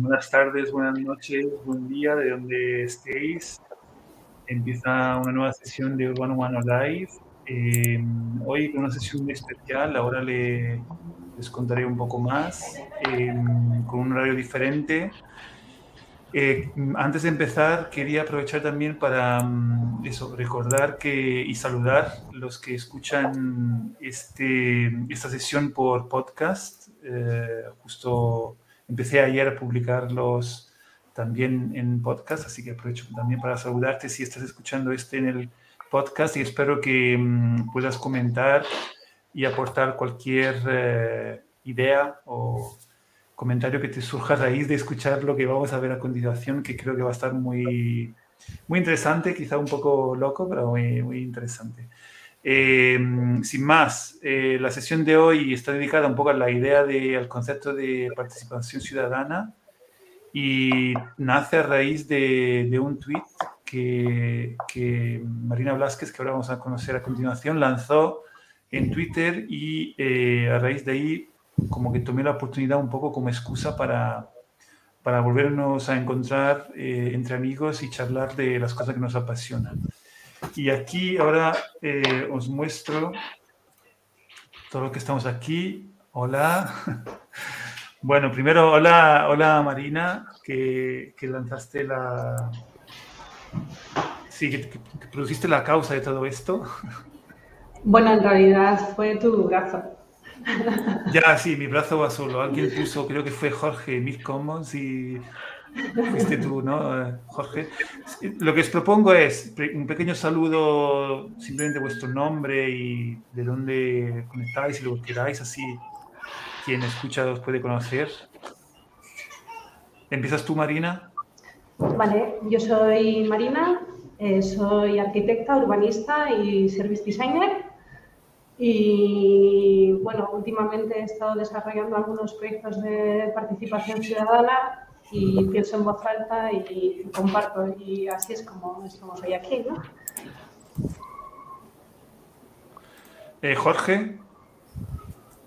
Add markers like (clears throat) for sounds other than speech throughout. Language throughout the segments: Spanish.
Buenas tardes, buenas noches, buen día, de donde estéis. Empieza una nueva sesión de Urbano Humano Live. Eh, hoy con una sesión muy especial, ahora le, les contaré un poco más, eh, con un horario diferente. Eh, antes de empezar, quería aprovechar también para mm, eso, recordar que, y saludar los que escuchan este, esta sesión por podcast. justo Empecé ayer a publicarlos también en podcast, así que aprovecho también para saludarte si estás escuchando este en el podcast y espero que mm, puedas comentar y aportar cualquier eh, idea o comentario que te surja a raíz de escuchar lo que vamos a ver a continuación, que creo que va a estar muy, muy interesante, quizá un poco loco, pero muy, muy interesante. Eh, sin más, eh, la sesión de hoy está dedicada un poco a la idea del concepto de participación ciudadana y nace a raíz de, un tweet que, Marina Blasquez, que ahora vamos a conocer a continuación, lanzó en Twitter y eh, a raíz de ahí como que tomé la oportunidad un poco como excusa para, para volvernos a encontrar entre amigos y charlar de las cosas que nos apasionan. Y aquí ahora eh, os muestro todo lo que estamos aquí. Hola. (laughs) Bueno, primero, hola, hola Marina, que, lanzaste la... Sí, que, produciste la causa de todo esto. (laughs) Bueno, en realidad fue tu brazo. (laughs) Ya, sí, mi brazo va solo. Alguien puso, creo que fue Jorge Mil Commons y Fuiste tú, ¿no, Jorge? Lo que os propongo es un pequeño saludo, simplemente vuestro nombre y de dónde conectáis y lo que queráis, así quien escucha os puede conocer. ¿Empiezas tú, Marina? Vale, yo soy Marina, eh, soy arquitecta, urbanista y service designer. Y bueno, últimamente he estado desarrollando algunos proyectos de participación ciudadana y pienso en voz alta y comparto y así es como estamos hoy aquí, ¿no? Eh, Jorge.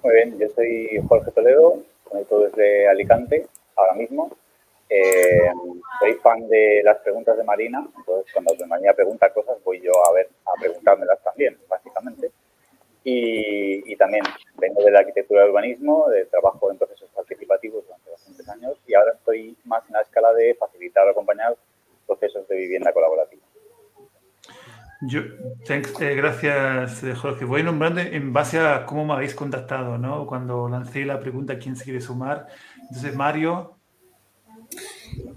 Muy bien, yo soy Jorge Toledo, conecto desde Alicante ahora mismo. Eh, soy fan de las preguntas de Marina, entonces cuando Marina pregunta cosas voy yo a ver a preguntármelas también, básicamente. Y, y, también vengo de la arquitectura del urbanismo, de trabajo en procesos participativos durante años y ahora estoy más en la escala de facilitar o acompañar procesos de vivienda colaborativa. Yo, eh, gracias, eh, Jorge. Voy nombrando en base a cómo me habéis contactado, ¿no? Cuando lancé la pregunta quién se quiere sumar. Entonces, Mario.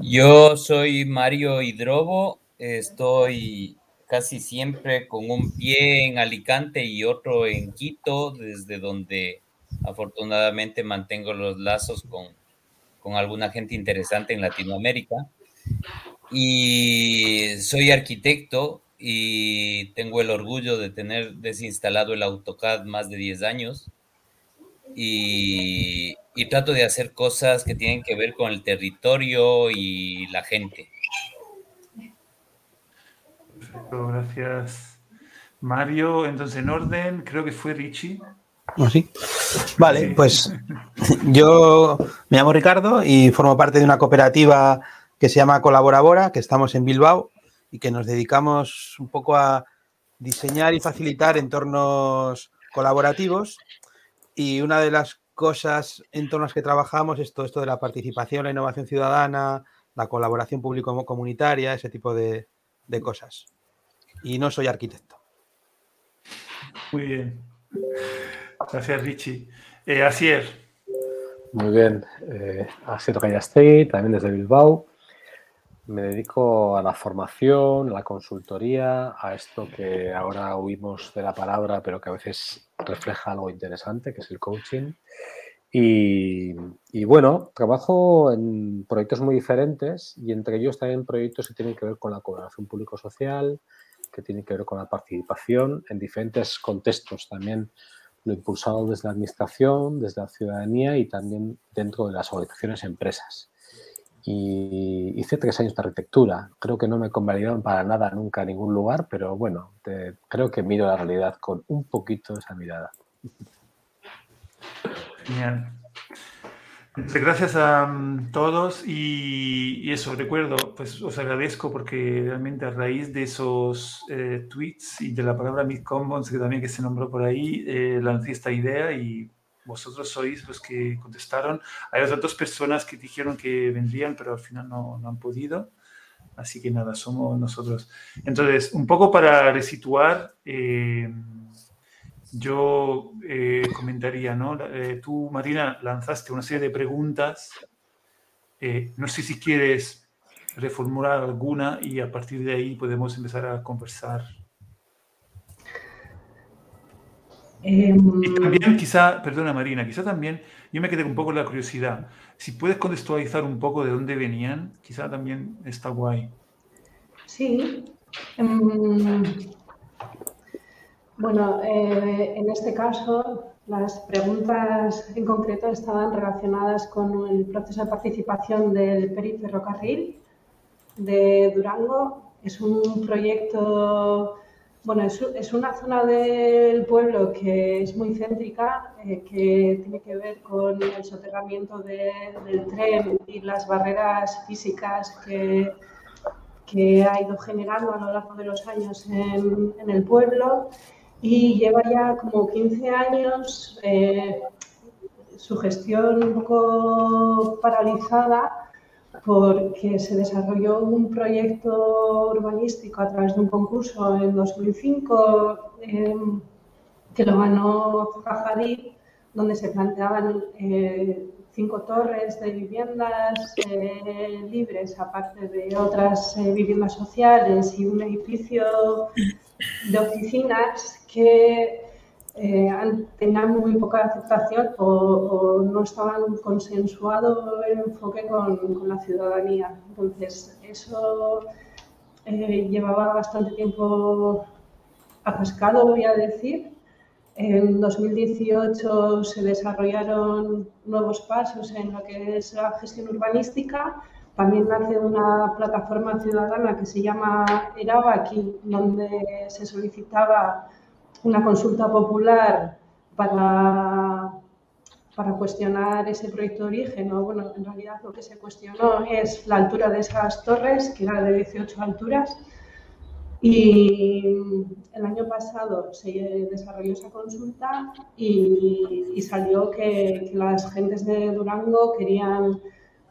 Yo soy Mario Hidrobo, estoy casi siempre con un pie en Alicante y otro en Quito, desde donde afortunadamente mantengo los lazos con, con alguna gente interesante en Latinoamérica. Y soy arquitecto y tengo el orgullo de tener desinstalado el AutoCAD más de 10 años. Y, trato de hacer cosas que tienen que ver con el territorio y la gente. gracias. Mario, entonces en orden, creo que fue Richie. ¿Oh, sí? Vale, pues yo me llamo Ricardo y formo parte de una cooperativa que se llama Colaborabora, que estamos en Bilbao y que nos dedicamos un poco a diseñar y facilitar entornos colaborativos. Y una de las cosas en torno a las que trabajamos es todo esto de la participación, la innovación ciudadana, la colaboración público-comunitaria, ese tipo de cosas y no soy arquitecto. Muy bien. Gracias, Richie. Eh, Asier. Muy bien. Eh, Asier Gallastei, también desde Bilbao. Me dedico a la formación, a la consultoría, a esto que ahora oímos de la palabra, pero que a veces refleja algo interesante, que es el coaching. Y, y, bueno, trabajo en proyectos muy diferentes y entre ellos también proyectos que tienen que ver con la colaboración público-social, que tiene que ver con la participación en diferentes contextos. También lo impulsado desde la administración, desde la ciudadanía y también dentro de las organizaciones empresas. Y hice tres años de arquitectura. Creo que no me convalidaron para nada nunca a ningún lugar, pero bueno, creo que miro la realidad con un poquito de esa mirada. Genial. Gracias a um, todos y, y, eso, recuerdo, pues os agradezco porque realmente a raíz de esos eh, tweets y de la palabra Mid Commons, que también que se nombró por ahí, eh, lancé esta idea y vosotros sois los que contestaron. Hay otras dos personas que dijeron que vendrían, pero al final no, no han podido. Así que nada, somos nosotros. Entonces, un poco para resituar, eh, yo eh, comentaría, ¿no? Eh, tú, Marina, lanzaste una serie de preguntas. no sé si quieres reformular alguna y a partir de ahí podemos empezar a conversar. Em, y también quizá, perdona Marina, quizá también yo me quedé un poco la curiosidad. Si puedes contextualizar un poco de dónde venían, quizá también está guay. Sí. Em, bueno, eh, en este caso, las preguntas en concreto estaban relacionadas con el proceso de participación del Periferrocarril de Durango. Es un proyecto bueno, es, una zona del pueblo que es muy céntrica, eh, que tiene que ver con el soterramiento del tren y las barreras físicas que, que, ha ido generando a lo largo de los años en, el pueblo y lleva ya como 15 años eh, su gestión un poco paralizada porque se desarrolló un proyecto urbanístico a través de un concurso en 2005 em, que lo ganó Fajadí, donde se planteaban eh, cinco torres de viviendas eh, libres, aparte de otras eh, viviendas sociales y un edificio de oficinas que eh, tenían muy poca aceptación o, no estaban consensuado el enfoque con, la ciudadanía. Entonces, eso eh, llevaba bastante tiempo atascado, voy a decir. En 2018 se desarrollaron nuevos pasos en lo que es la gestión urbanística. También nace una plataforma ciudadana que se llama Erabaki, donde se solicitaba una consulta popular para, para cuestionar ese proyecto de origen. O, bueno, en realidad lo que se cuestionó es la altura de esas torres, que era de 18 alturas. Y el año pasado se desarrolló esa consulta y, salió que, las gentes de Durango querían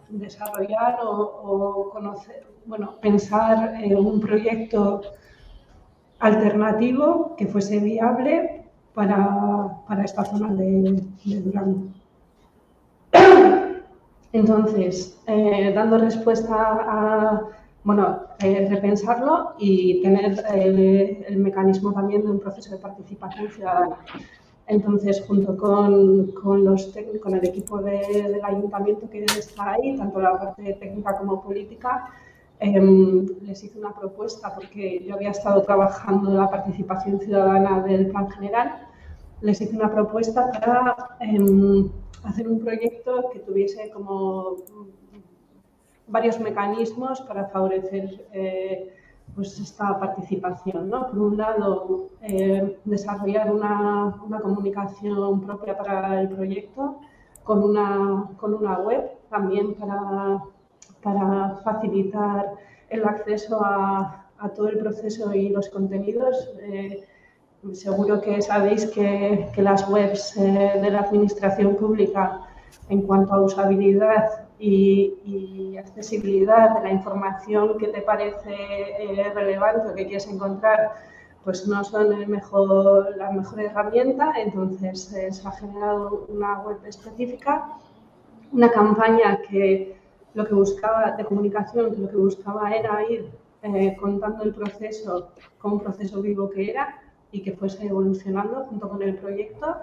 desarrollar o, conocer, bueno, pensar en un proyecto alternativo que fuese viable para, esta zona de, Durango. (clears throat) Entonces, eh, dando respuesta a, bueno, eh, repensarlo y tener eh, el mecanismo también de un proceso de participación ciudadana. Entonces, junto con, con, los con el equipo del ayuntamiento que está ahí, tanto la parte técnica como política, Em, les hice una propuesta porque yo había estado trabajando en la participación ciudadana del plan general. Les hice una propuesta para em, hacer un proyecto que tuviese como varios mecanismos para favorecer eh, pues esta participación. ¿no? Por un lado, eh, desarrollar una, una, comunicación propia para el proyecto con una, con una web también para para facilitar el acceso a, todo el proceso y los contenidos. Eh, seguro que sabéis que, las webs eh, de la administración pública en cuanto a usabilidad y, accesibilidad de la información que te parece eh, relevante o que quieres encontrar, pues no son el mejor, la mejor herramienta. Entonces se ha generado una web específica, una campaña que lo que buscaba de comunicación, lo que buscaba era ir eh, contando el proceso como un proceso vivo que era y que fuese evolucionando junto con el proyecto,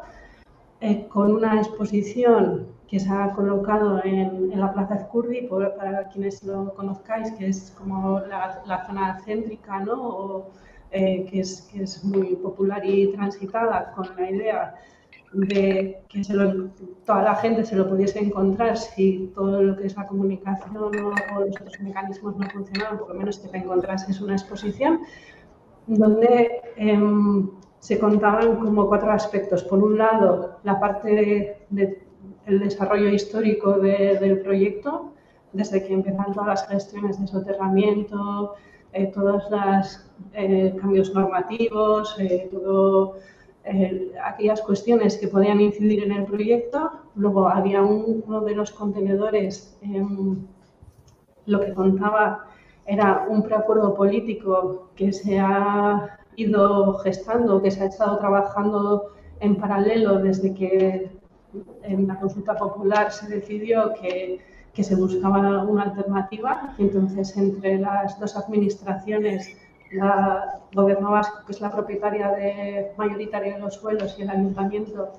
eh, con una exposición que se ha colocado en, la Plaza Ezcurdi, para quienes lo conozcáis, que es como la, zona céntrica, ¿no? Eh, que, es, que es muy popular y transitada con la idea de que toda la gente se lo pudiese encontrar si todo lo que es la comunicación o, los otros mecanismos no funcionaban, por lo menos que te encontrases una exposición donde em, se contaban como cuatro aspectos. Por un lado, la parte de, el desarrollo histórico del proyecto, desde que empiezan todas las gestiones de soterramiento, eh, todos los eh, cambios normativos, eh, aquellas cuestiones que podían incidir en el proyecto. Luego había uno de los contenedores, em, lo que contaba era un preacuerdo político que se ha ido gestando, que se ha estado trabajando en paralelo desde que en la consulta popular se decidió que que se buscaba una alternativa. Entonces, entre las dos administraciones, la Gobierno Vasco, que es la propietaria de, mayoritaria de los suelos, y el Ayuntamiento,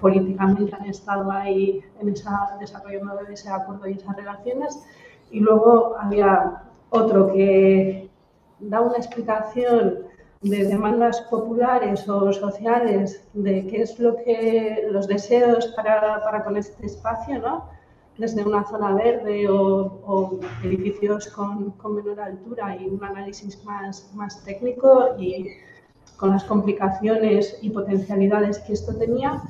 políticamente han estado ahí en ese desarrollo de ese acuerdo y esas relaciones. Y luego había otro que da una explicación de demandas populares o sociales de qué es lo que los deseos para, para con este espacio, ¿no? Desde una zona verde o, edificios con, menor altura y un análisis más, más técnico y con las complicaciones y potencialidades que esto tenía.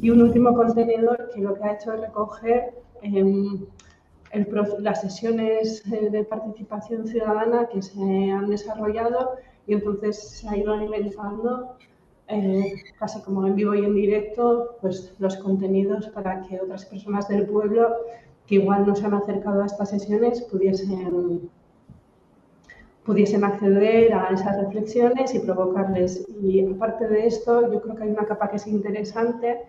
Y un último contenedor que lo que ha hecho es recoger em, las sesiones eh, de participación ciudadana que se han desarrollado y entonces se ha ido alimentando eh, casi como en vivo y en directo, pues los contenidos para que otras personas del pueblo que igual no se han acercado a estas sesiones pudiesen, pudiesen acceder a esas reflexiones y provocarles. Y aparte de esto, yo creo que hay una capa que es interesante,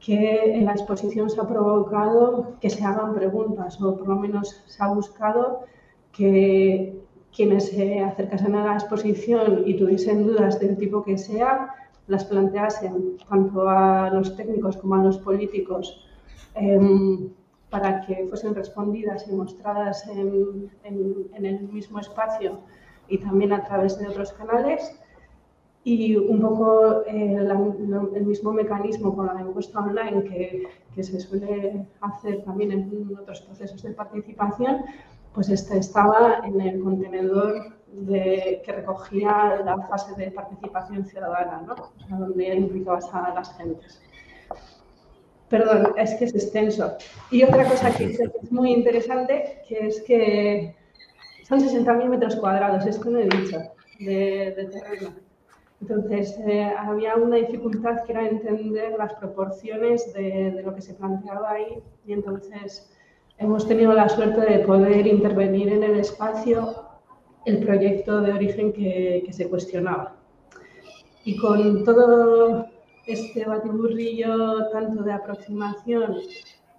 que en la exposición se ha provocado que se hagan preguntas, o por lo menos se ha buscado que quienes se acercasen a la exposición y tuviesen dudas del tipo que sea, las planteasen tanto a los técnicos como a los políticos em, para que fuesen respondidas y mostradas en, el mismo espacio y también a través de otros canales. Y un poco eh, el mismo mecanismo con la encuesta online que, que, se suele hacer también en otros procesos de participación, pues este estaba en el contenedor de, que recogía la fase de participación ciudadana, ¿no? o sea, donde implicabas a las gentes. Perdón, es que es extenso. Y otra cosa que es muy interesante, que es que son 60.000 metros cuadrados, esto no he dicho, de, terreno. Entonces, eh, había una dificultad que era entender las proporciones de, de, lo que se planteaba ahí y entonces hemos tenido la suerte de poder intervenir en el espacio el proyecto de origen que, se cuestionaba. Y con todo este batiburrillo tanto de aproximación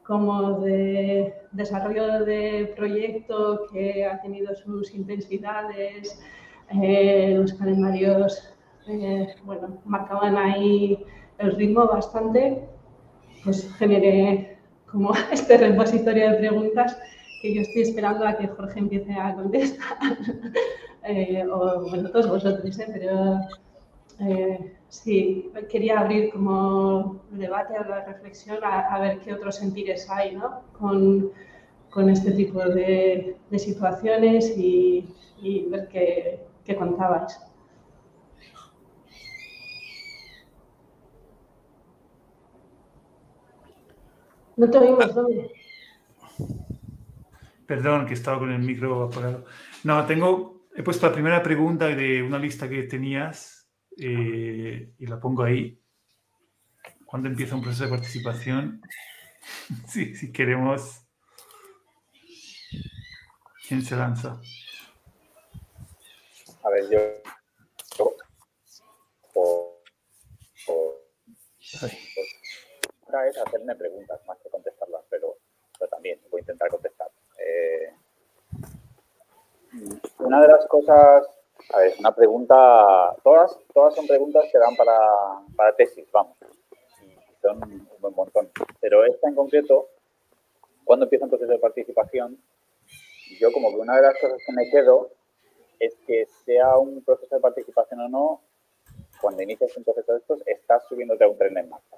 como de desarrollo de proyecto que ha tenido sus intensidades, eh, los calendarios eh, bueno, marcaban ahí el ritmo bastante, pues generé como (laughs) este repositorio de preguntas que yo estoy esperando a que Jorge empiece a contestar, (laughs) eh, o bueno, todos vosotros, ¿eh? pero eh, sí, quería abrir como el debate la reflexión a, ver qué otros sentires hay ¿no? con, con este tipo de, de situaciones y, y, ver qué, qué contabais. No te oímos, ¿dónde? Perdón, que estaba con el micro apagado. No, tengo, he puesto la primera pregunta de una lista que tenías eh, y la pongo ahí. ¿Cuándo empieza un proceso de participación? (laughs) sí, si queremos. ¿Quién se lanza? A ver, yo. o, es hacerme preguntas más que contestarlas, pero, pero también voy a intentar contestar. Eh, una de las cosas, a ver, una pregunta, todas, todas son preguntas que dan para, para tesis, vamos, son un buen montón. Pero esta en concreto, cuando empieza un proceso de participación, yo como que una de las cosas que me quedo es que sea un proceso de participación o no, cuando inicias un proceso de estos, estás subiéndote a un tren en marcha,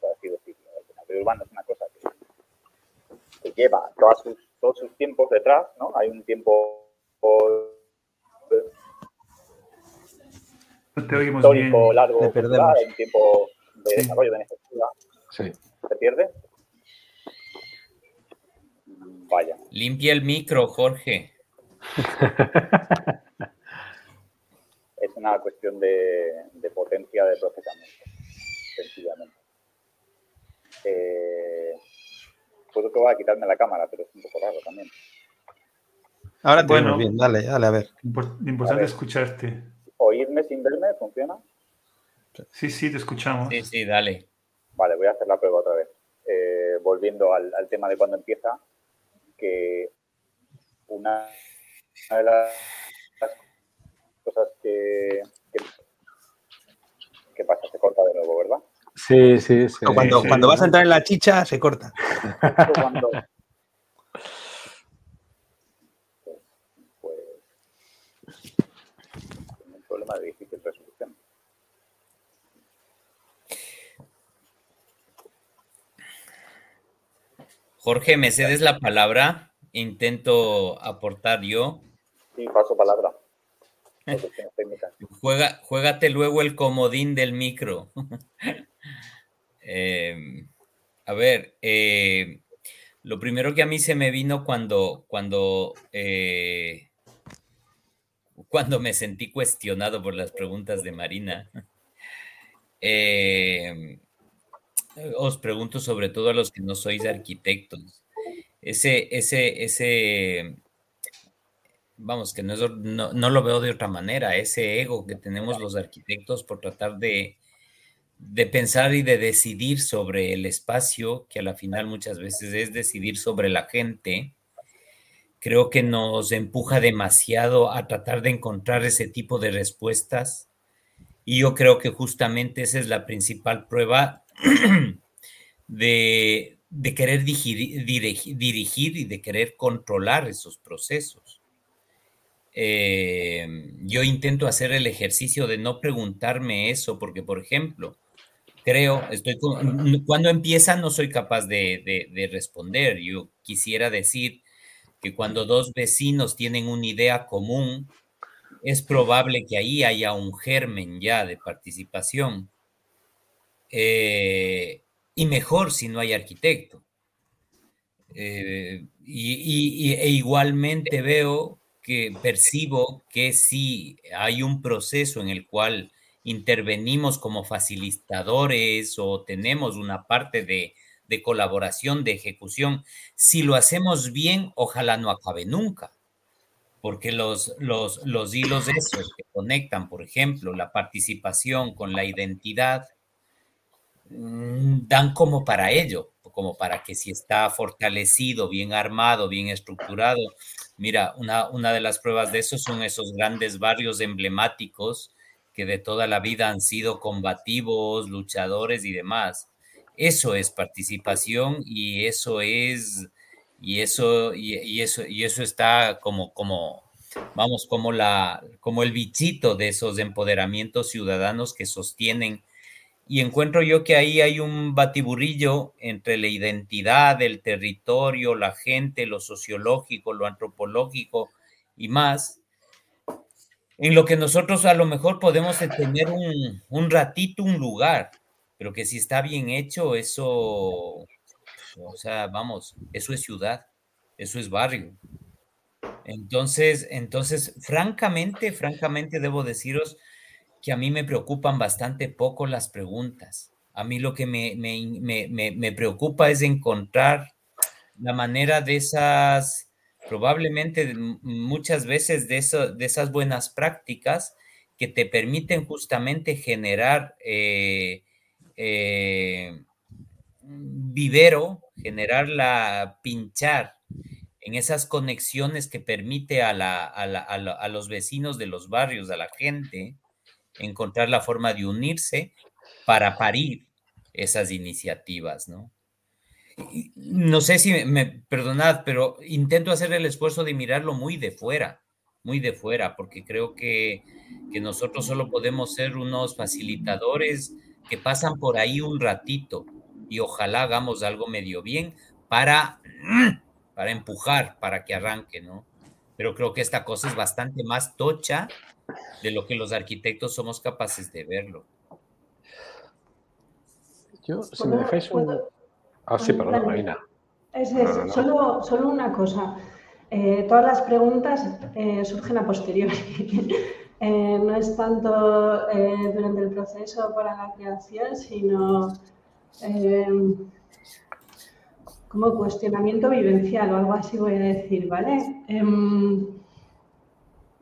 por así decirlo. El urbano es una cosa que, que lleva todas sus todos sus tiempos detrás, ¿no? Hay un tiempo te oímos histórico bien. largo, hay un tiempo de desarrollo de necesidad. Sí. ¿Se pierde? Vaya. Limpia el micro, Jorge. (laughs) es una cuestión de, de potencia de procesamiento, sencillamente. Eh, puedo probar a quitarme la cámara, pero es un poco raro también. Ahora te Bueno. bien, dale, dale, a ver. Importante A ver. escucharte. ¿Oírme sin verme funciona? Sí, sí, te escuchamos. Sí, sí, dale. Vale, voy a hacer la prueba otra vez. Eh, volviendo al, al tema de cuando empieza, que una, una de las cosas que, que, que pasa, se corta de nuevo, ¿verdad? Sí, sí, sí. O Cuando, sí, cuando vas a entrar en la chicha, se corta. Cuando... Pues... un problema de difícil resolución. Jorge, ¿me cedes la palabra? Intento aportar yo. Sí, paso palabra. (laughs) Juega, juégate luego el comodín del micro. Eh, a ver, eh, lo primero que a mí se me vino cuando, cuando, eh, cuando me sentí cuestionado por las preguntas de Marina. (laughs) eh, os pregunto sobre todo a los que no sois arquitectos. Ese, ese, ese, vamos, que no, es- no, no lo veo de otra manera, ese ego que tenemos los arquitectos por tratar de, de pensar y de decidir sobre el espacio, que a la final muchas veces es decidir sobre la gente, creo que nos empuja demasiado a tratar de encontrar ese tipo de respuestas. Y yo creo que justamente esa es la principal prueba (clears throat) de, de querer digiri- dirigi- dirigir y de querer controlar esos procesos. Eh, yo intento hacer el ejercicio de no preguntarme eso, porque, por ejemplo, creo, estoy cuando empieza no soy capaz de, de- de responder. Yo quisiera decir que cuando dos vecinos tienen una idea común, es probable que ahí haya un germen ya de participación. Eh, y mejor si no hay arquitecto. Eh, y- e igualmente veo que percibo que si hay un proceso en el cual intervenimos como facilitadores o tenemos una parte de, de colaboración, de ejecución, si lo hacemos bien, ojalá no acabe nunca porque los, los, los hilos esos que conectan, por ejemplo, la participación con la identidad, mm, dan como para ello, como para que si está fortalecido, bien armado, bien estructurado. Mira, una, una de las pruebas de eso son esos grandes barrios emblemáticos que de toda la vida han sido combativos, luchadores y demás. Eso es participación y eso es y eso y, y eso y eso está como como vamos como la como el bichito de esos empoderamientos ciudadanos que sostienen y encuentro yo que ahí hay un batiburrillo entre la identidad, el territorio, la gente, lo sociológico, lo antropológico y más, en lo que nosotros a lo mejor podemos tener un, ratito, un lugar, pero que si está bien hecho, eso, o sea, vamos, eso es ciudad, eso es barrio. Entonces, entonces, francamente, francamente debo deciros que a mí me preocupan bastante poco las preguntas. A mí lo que me, me, me, me preocupa es encontrar la manera de esas, probablemente muchas veces de, eso, de esas buenas prácticas que te permiten justamente generar eh, eh, vivero, generar la pinchar en esas conexiones que permite a, la, a, los vecinos de los barrios, a la gente, encontrar la forma de unirse para parir esas iniciativas, ¿no? No sé si me perdonad, pero intento hacer el esfuerzo de mirarlo muy de fuera, muy de fuera, porque creo que, que nosotros solo podemos ser unos facilitadores que pasan por ahí un ratito y ojalá hagamos algo medio bien para para empujar, para que arranque, ¿no? Pero creo que esta cosa es bastante más tocha de lo que los arquitectos somos capaces de verlo. Yo, si me dejáis un... Ah, sí, perdón, Marina. Es, Solo, solo una cosa. Eh, todas las preguntas eh, surgen a posteriori. (laughs) Eh, no es tanto durante el proceso para la creación, sino como cuestionamiento vivencial o algo así voy a decir, ¿vale? Em,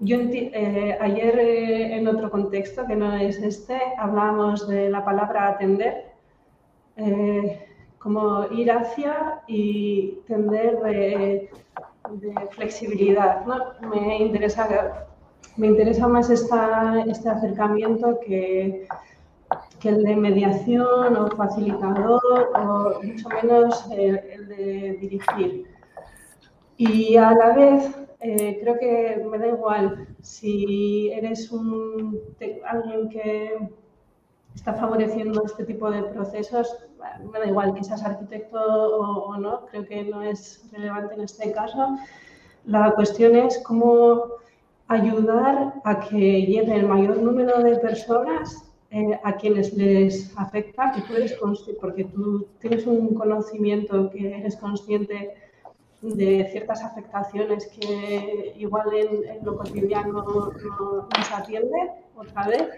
yo ayer en otro contexto que no es este, hablábamos de la palabra atender como ir hacia y tender de, flexibilidad. Me, interesa, me interesa más esta, este acercamiento que, que, el de mediación o facilitador o mucho menos el, de dirigir. Y a la vez eh, creo que me da igual si eres un, alguien que está favoreciendo este tipo de procesos, me da igual que seas arquitecto o, no, creo que no es relevante en este caso. La cuestión es cómo ayudar a que llegue el mayor número de personas eh, a quienes les afecta, que tú eres porque tú tienes un conocimiento que eres consciente de ciertas afectaciones que igual en, lo cotidiano no, no, atiende otra vez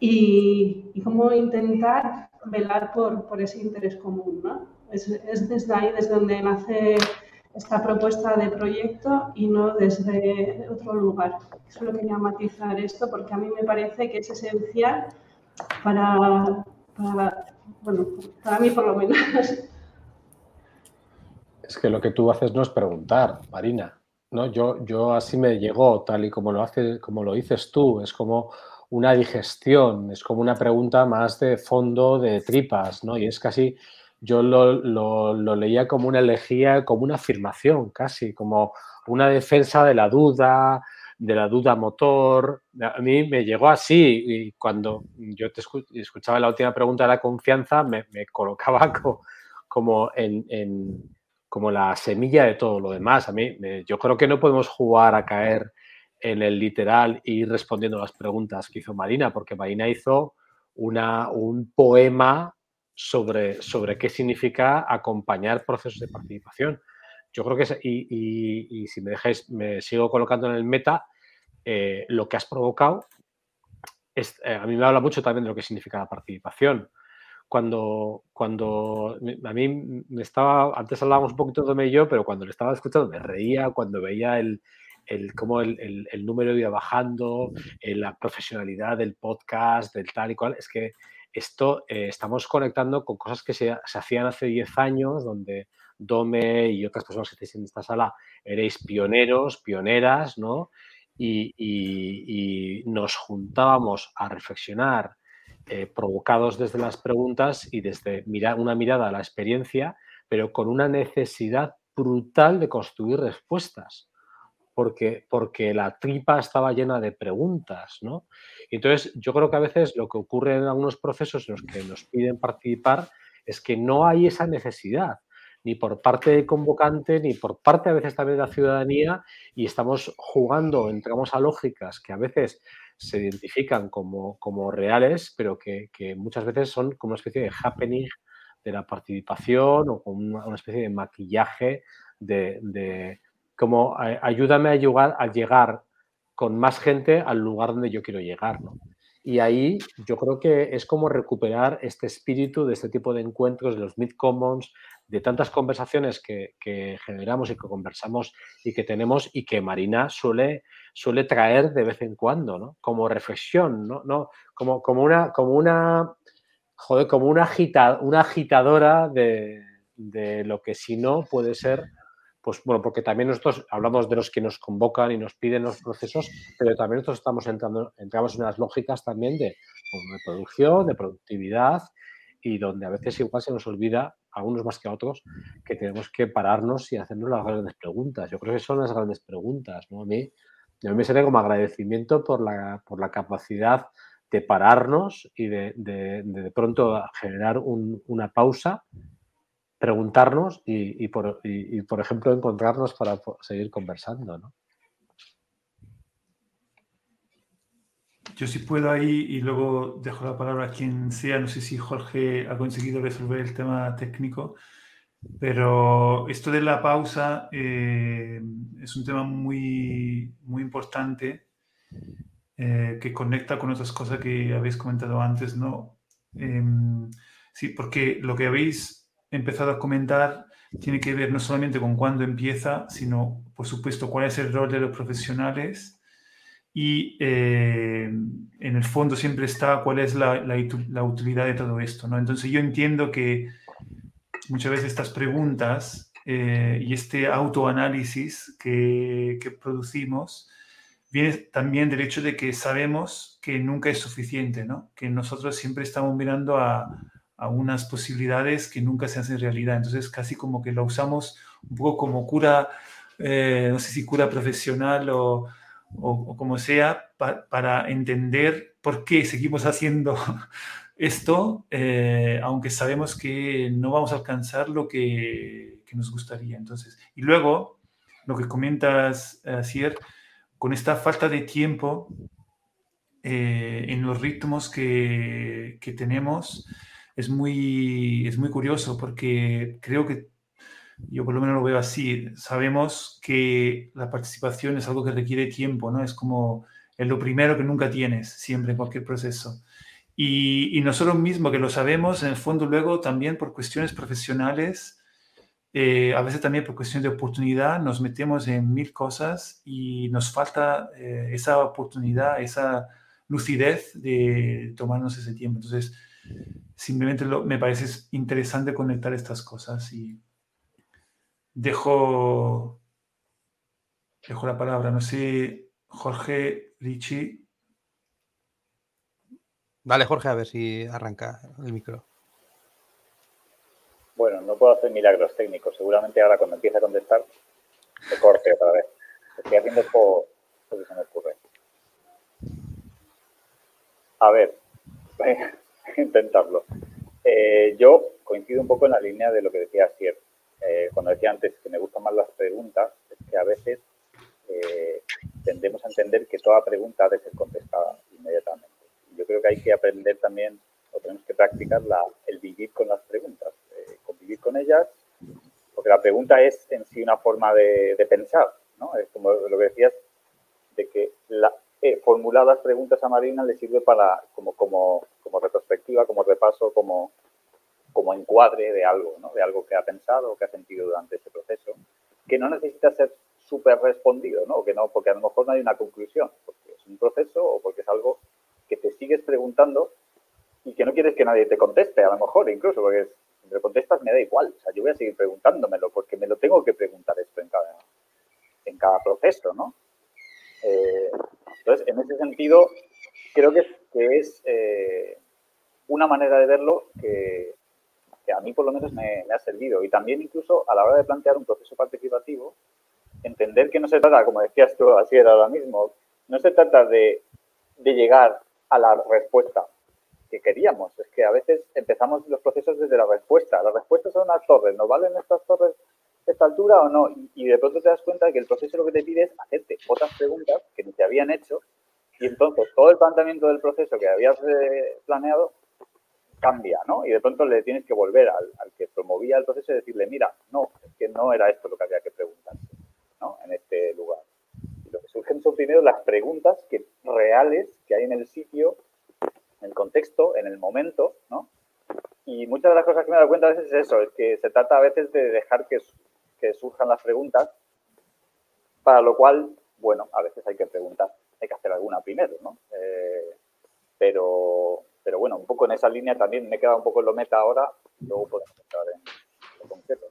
y, cómo intentar velar por, por ese interés común. ¿no? Es, es, desde ahí desde donde nace esta propuesta de proyecto y no desde otro lugar. Solo quería matizar esto porque a mí me parece que es esencial para, para bueno, para mí por lo menos. Es que lo que tú haces no es preguntar, Marina. ¿no? Yo, yo así me llegó, tal y como lo, hace, como lo dices tú. Es como una digestión, es como una pregunta más de fondo, de tripas, ¿no? Y es casi, yo lo, leía como una elegía, como una afirmación, casi, como una defensa de la duda, de la duda motor. A mí me llegó así y cuando yo te escuchaba la última pregunta de la confianza, me, colocaba (laughs) como, en, como la semilla de todo lo demás. A mí, yo creo que no podemos jugar a caer en el literal y respondiendo las preguntas que hizo Marina, porque Marina hizo una, un poema sobre, sobre qué significa acompañar procesos de participación. Yo creo que, es, y, si me dejáis, me sigo colocando en el meta, eh, lo que has provocado, es, eh, a mí me habla mucho también de lo que significa la participación. Cuando, cuando a mí me estaba, antes hablábamos un poquito de mí yo, pero cuando le estaba escuchando me reía, cuando veía el, el, cómo el, el, número iba bajando, eh, la profesionalidad del podcast, del tal y cual, es que esto eh, estamos conectando con cosas que se, se, hacían hace 10 años, donde Dome y otras personas que estáis en esta sala erais pioneros, pioneras, ¿no? Y, y, nos juntábamos a reflexionar, eh, provocados desde las preguntas y desde mirar, una mirada a la experiencia, pero con una necesidad brutal de construir respuestas porque, porque la tripa estaba llena de preguntas, ¿no? entonces yo creo que a veces lo que ocurre en algunos procesos en los que nos piden participar es que no hay esa necesidad, ni por parte del convocante, ni por parte a veces también de la ciudadanía, y estamos jugando, entramos a lógicas que a veces se identifican como, como reales, pero que, muchas veces son como una especie de happening de la participación o como una, especie de maquillaje de como ayúdame a llegar, a llegar con más gente al lugar donde yo quiero llegar, Y ahí yo creo que es como recuperar este espíritu de este tipo de encuentros, de los mid-commons, de tantas conversaciones que, generamos y que conversamos y que tenemos y que Marina suele, suele traer de vez en cuando, ¿no? Como reflexión, ¿no? no como, como una, como una, joder, como una, una agitadora de, de lo que si no puede ser pues bueno, porque también nosotros hablamos de los que nos convocan y nos piden los procesos, pero también nosotros estamos entrando, entramos en las lógicas también de, pues, de producción, de productividad y donde a veces igual se nos olvida, algunos más que a otros, que tenemos que pararnos y hacernos las grandes preguntas. Yo creo que son las grandes preguntas, ¿no? A mí, a mí me sale como agradecimiento por la, por la capacidad de pararnos y de, de, de, pronto generar una pausa preguntarnos y, por, por, ejemplo, encontrarnos para seguir conversando, ¿no? Yo sí puedo ahí y luego dejo la palabra a quien sea. No sé si Jorge ha conseguido resolver el tema técnico. Pero esto de la pausa eh, es un tema muy, muy importante eh, que conecta con otras cosas que habéis comentado antes, ¿no? Em, sí, porque lo que habéis empezado a comentar tiene que ver no solamente con cuándo empieza, sino, por supuesto, cuál es el rol de los profesionales y eh, en el fondo siempre está cuál es la, la, utilidad de todo esto, ¿no? Entonces yo entiendo que muchas veces estas preguntas eh, y este autoanálisis que, que producimos viene también del hecho de que sabemos que nunca es suficiente, ¿no? Que nosotros siempre estamos mirando a, a unas posibilidades que nunca se hacen realidad. Entonces casi como que lo usamos un poco como cura, eh, no sé si cura profesional o o, como sea, para entender por qué seguimos haciendo (laughs) esto, eh, aunque sabemos que no vamos a alcanzar lo que, que, nos gustaría. Entonces, y luego, lo que comentas, Asier, con esta falta de tiempo eh, en los ritmos que, que, tenemos, es muy, es muy curioso porque creo que yo por lo menos lo veo así. Sabemos que la participación es algo que requiere tiempo, ¿no? Es como es lo primero que nunca tienes, siempre en cualquier proceso. Y, y nosotros mismos que lo sabemos, en el fondo luego también por cuestiones profesionales, eh, a veces también por cuestiones de oportunidad, nos metemos en mil cosas y nos falta eh, esa oportunidad, esa lucidez de tomarnos ese tiempo. Entonces, simplemente lo, me parece interesante conectar estas cosas y dejo, dejo la palabra. No sé, Jorge, Richie. Vale, Jorge, a ver si arranca el micro. Bueno, no puedo hacer milagros técnicos. Seguramente ahora cuando empiece a contestar, se corte otra vez. Estoy haciendo por lo que se me ocurre. A ver, intentarlo. Eh, yo coincido un poco en la línea de lo que decía Sier. Eh, cuando decía antes que me gustan más las preguntas, es que a veces eh, tendemos a entender que toda pregunta debe ser contestada inmediatamente. Yo creo que hay que aprender también, o tenemos que practicar el vivir con las preguntas, convivir con ellas, porque la pregunta es en sí una forma de, pensar, ¿no? Es como lo que decías, de que la, formuladas preguntas a Marina le sirve para, como, como, como retrospectiva, como repaso, como como encuadre de algo, ¿no? de algo que ha pensado o que ha sentido durante ese proceso, que no necesita ser súper respondido, ¿no? Que no, porque a lo mejor no hay una conclusión, porque es un proceso o porque es algo que te sigues preguntando y que no quieres que nadie te conteste, a lo mejor incluso, porque si me contestas me da igual, o sea, yo voy a seguir preguntándomelo porque me lo tengo que preguntar esto en cada, en cada proceso, ¿no? Eh, entonces, en ese sentido, creo que, es eh, una manera de verlo que, a mí por lo menos me, ha servido. Y también incluso a la hora de plantear un proceso participativo, entender que no se trata, como decías tú así era ahora mismo, no se trata de, de llegar a la respuesta que queríamos. Es que a veces empezamos los procesos desde la respuesta. Las respuestas son unas torres, ¿nos valen estas torres esta altura o no? Y, de pronto te das cuenta de que el proceso lo que te pide es hacerte otras preguntas que ni te habían hecho y entonces todo el planteamiento del proceso que habías eh, planeado cambia, ¿no? Y de pronto le tienes que volver al, que promovía el proceso y decirle, mira, no, es que no era esto lo que había que preguntarse, ¿no? En este lugar. Lo que surgen son primero las preguntas que, reales que hay en el sitio, en el contexto, en el momento, ¿no? Y muchas de las cosas que me he dado cuenta a veces es eso, es que se trata a veces de dejar que, que surjan las preguntas, para lo cual, bueno, a veces hay que preguntar, hay que hacer alguna primero, ¿no? Eh, pero, pero bueno, un poco en esa línea también me queda un poco en lo meta ahora, luego podemos entrar en lo concreto.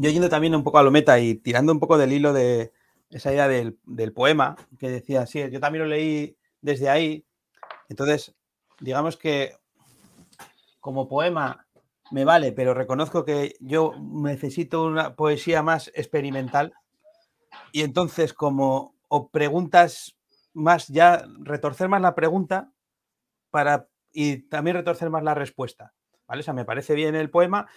Yo yendo también un poco a lo meta y tirando un poco del hilo de esa idea del, poema que decía, sí, yo también lo leí desde ahí. Entonces, digamos que como poema me vale, pero reconozco que yo necesito una poesía más experimental. Y entonces, como o preguntas más ya, retorcer más la pregunta para, y también retorcer más la respuesta. ¿Vale? O sea, me parece bien el poema,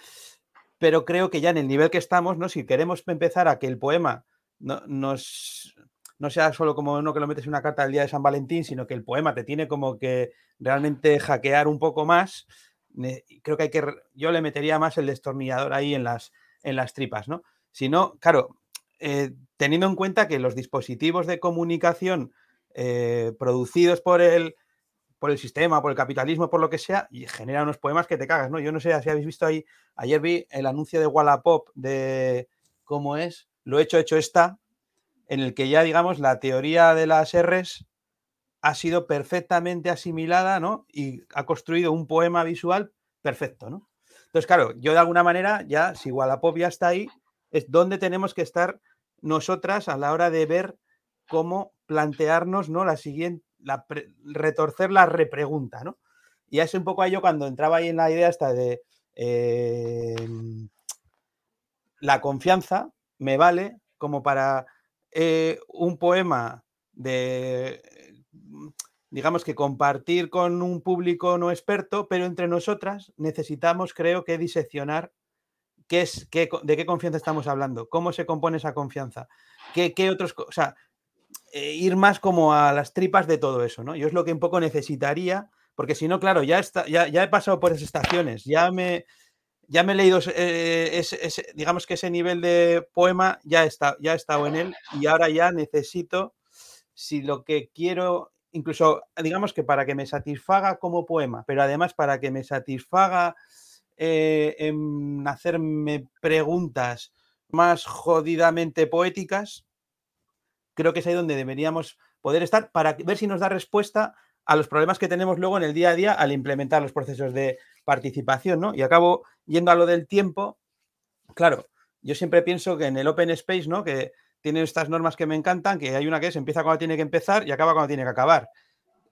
pero creo que ya en el nivel que estamos, ¿no? Si queremos empezar a que el poema no, nos, no sea solo como uno que lo metes en una carta del día de San Valentín, sino que el poema te tiene como que realmente hackear un poco más, creo que hay que, yo le metería más el destornillador ahí en las, en las tripas, ¿no? Si no, claro, eh, teniendo en cuenta que los dispositivos de comunicación eh, producidos por el, por el sistema, por el capitalismo, por lo que sea, y generan unos poemas que te cagas, ¿no? Yo no sé si habéis visto ahí, ayer vi el anuncio de Wallapop de cómo es, lo hecho, hecho está, en el que ya, digamos, la teoría de las R's ha sido perfectamente asimilada, ¿no? Y ha construido un poema visual perfecto, ¿no? Entonces, claro, yo de alguna manera, ya, si Wallapop ya está ahí, es donde tenemos que estar nosotras a la hora de ver cómo plantearnos, ¿no? La siguiente, la retorcer la repregunta, ¿no? Y es un poco a yo cuando entraba ahí en la idea esta de em, la confianza me vale como para eh, un poema de, digamos que compartir con un público no experto, pero entre nosotras necesitamos, creo que, diseccionar qué es, qué, de qué confianza estamos hablando, cómo se compone esa confianza, qué, qué otros, o sea, eh, ir más como a las tripas de todo eso, ¿no? Yo es lo que un poco necesitaría, porque si no, claro, ya, está, ya, ya he pasado por esas estaciones, ya me, ya me he leído, eh, digamos que ese nivel de poema ya, está, ya he estado en él y ahora ya necesito, si lo que quiero, incluso digamos que para que me satisfaga como poema, pero además para que me satisfaga eh, en hacerme preguntas más jodidamente poéticas, creo que es ahí donde deberíamos poder estar para ver si nos da respuesta a los problemas que tenemos luego en el día a día al implementar los procesos de participación, ¿no? Y acabo yendo a lo del tiempo. Claro, yo siempre pienso que en el Open Space, ¿no? Que tiene estas normas que me encantan, que hay una que es empieza cuando tiene que empezar y acaba cuando tiene que acabar.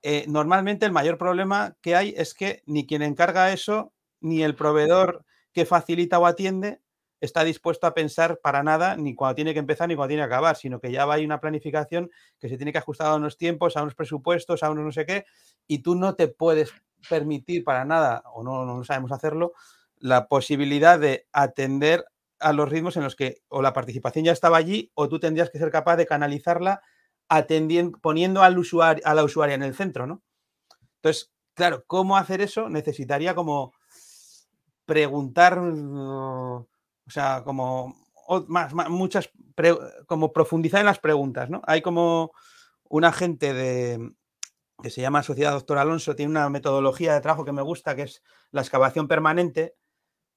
Eh, normalmente el mayor problema que hay es que ni quien encarga eso, ni el proveedor que facilita o atiende está dispuesto a pensar para nada ni cuando tiene que empezar ni cuando tiene que acabar, sino que ya va a una planificación que se tiene que ajustar a unos tiempos, a unos presupuestos, a unos no sé qué, y tú no te puedes permitir para nada, o no, no sabemos hacerlo, la posibilidad de atender a los ritmos en los que o la participación ya estaba allí o tú tendrías que ser capaz de canalizarla atendiendo, poniendo al usuario, a la usuaria en el centro, ¿no? Entonces, claro, ¿cómo hacer eso? Necesitaría como preguntar o sea, como más, muchas, como profundizar en las preguntas, ¿no? Hay como un agente de, que se llama Sociedad Doctor Alonso, tiene una metodología de trabajo que me gusta, que es la excavación permanente,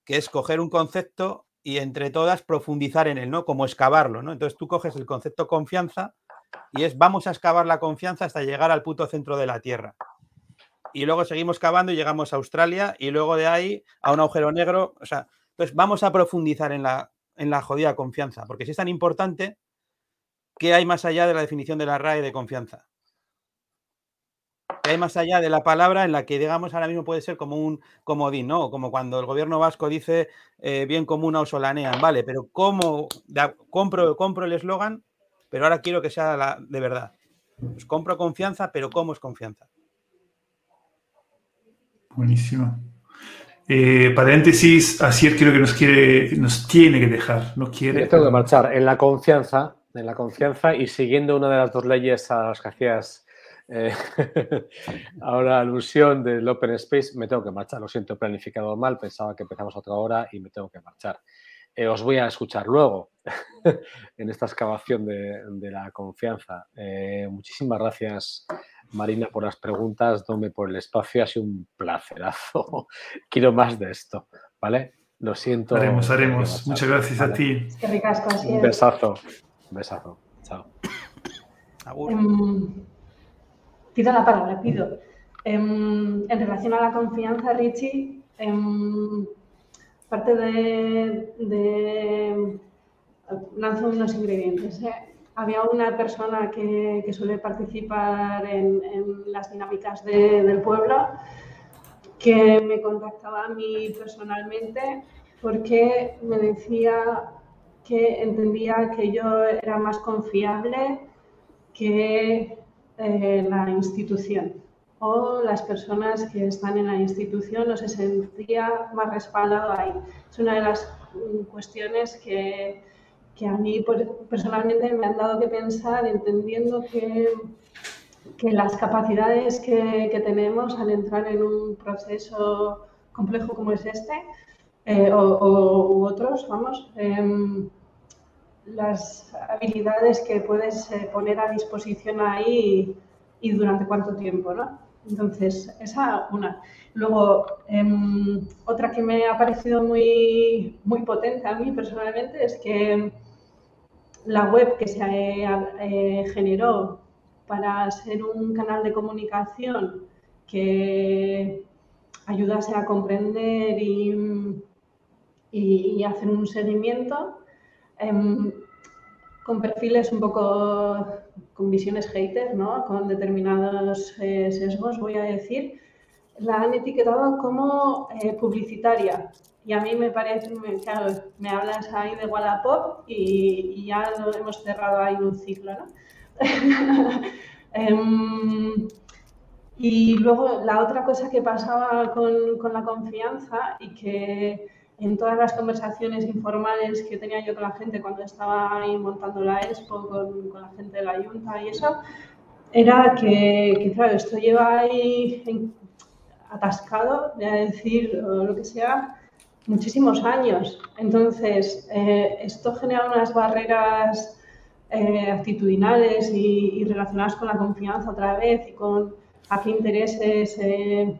que es coger un concepto y entre todas profundizar en él, ¿no? Como excavarlo, ¿no? Entonces tú coges el concepto confianza y es vamos a excavar la confianza hasta llegar al puto centro de la Tierra. Y luego seguimos cavando y llegamos a Australia y luego de ahí a un agujero negro, o sea, entonces, vamos a profundizar en la, en la jodida confianza, porque si es tan importante, ¿qué hay más allá de la definición de la RAE de confianza? ¿Qué hay más allá de la palabra en la que, digamos, ahora mismo puede ser como un comodín, ¿no? Como cuando el gobierno vasco dice eh, bien común o solanean, vale, pero ¿cómo? compro, compro el eslogan, pero ahora quiero que sea la, de verdad. Pues compro confianza, pero ¿cómo es confianza? Buenísimo. Eh, paréntesis, Asier creo que nos quiere, nos tiene que dejar, no quiere. tengo que marchar en la confianza, en la confianza y siguiendo una de las dos leyes a las que hacías eh, (laughs) ahora alusión del Open Space, me tengo que marchar. Lo siento, he planificado mal, pensaba que empezamos a otra hora y me tengo que marchar. Eh, os voy a escuchar luego (laughs) en esta excavación de, de la confianza. muchísimas gracias Marina, por las preguntas, Dome por el espacio, ha sido un placerazo. (laughs) Quiero más de esto, ¿vale? Lo siento. Haremos, haremos. Muchas gracias a ti. Qué ricas Un besazo. Un besazo. Chao. Um, pido la palabra, pido. Um, en relación a la confianza, Richie, um, parte de, de lanzo unos ingredientes. ¿eh? había una persona que, suele participar en, las dinámicas del pueblo que me contactaba a mí personalmente porque me decía que entendía que yo era más confiable que eh, la institución o las personas que están en la institución no se sentía más respaldado ahí. Es una de las cuestiones que, que a mí personalmente me han dado que pensar entendiendo que, que las capacidades que, que, tenemos al entrar en un proceso complejo como es este, eh, o, u otros, vamos, em, las habilidades que puedes eh, poner a disposición ahí y, durante cuánto tiempo, ¿no? Entonces, esa una. Luego, em, otra que me ha parecido muy, muy potente a mí personalmente es que la web que se eh, generó para ser un canal de comunicación que ayudase a comprender y, y hacer un seguimiento, con perfiles un poco con visiones haters, ¿no? con determinados eh, sesgos, voy a decir, la han etiquetado como eh, publicitaria. Y a mí me parece, me, claro, me hablas ahí de Wallapop y, y ya lo hemos cerrado ahí un ciclo. ¿no? (laughs) Em, y luego la otra cosa que pasaba con, con la confianza y que en todas las conversaciones informales que tenía yo con la gente cuando estaba ahí montando la expo, con, con la gente de la Junta y eso, era que, que claro, esto lleva ahí atascado, de decir lo que sea, muchísimos años. Entonces, eh, esto genera unas barreras eh, actitudinales y, y, relacionadas con la confianza otra vez y con a qué intereses eh,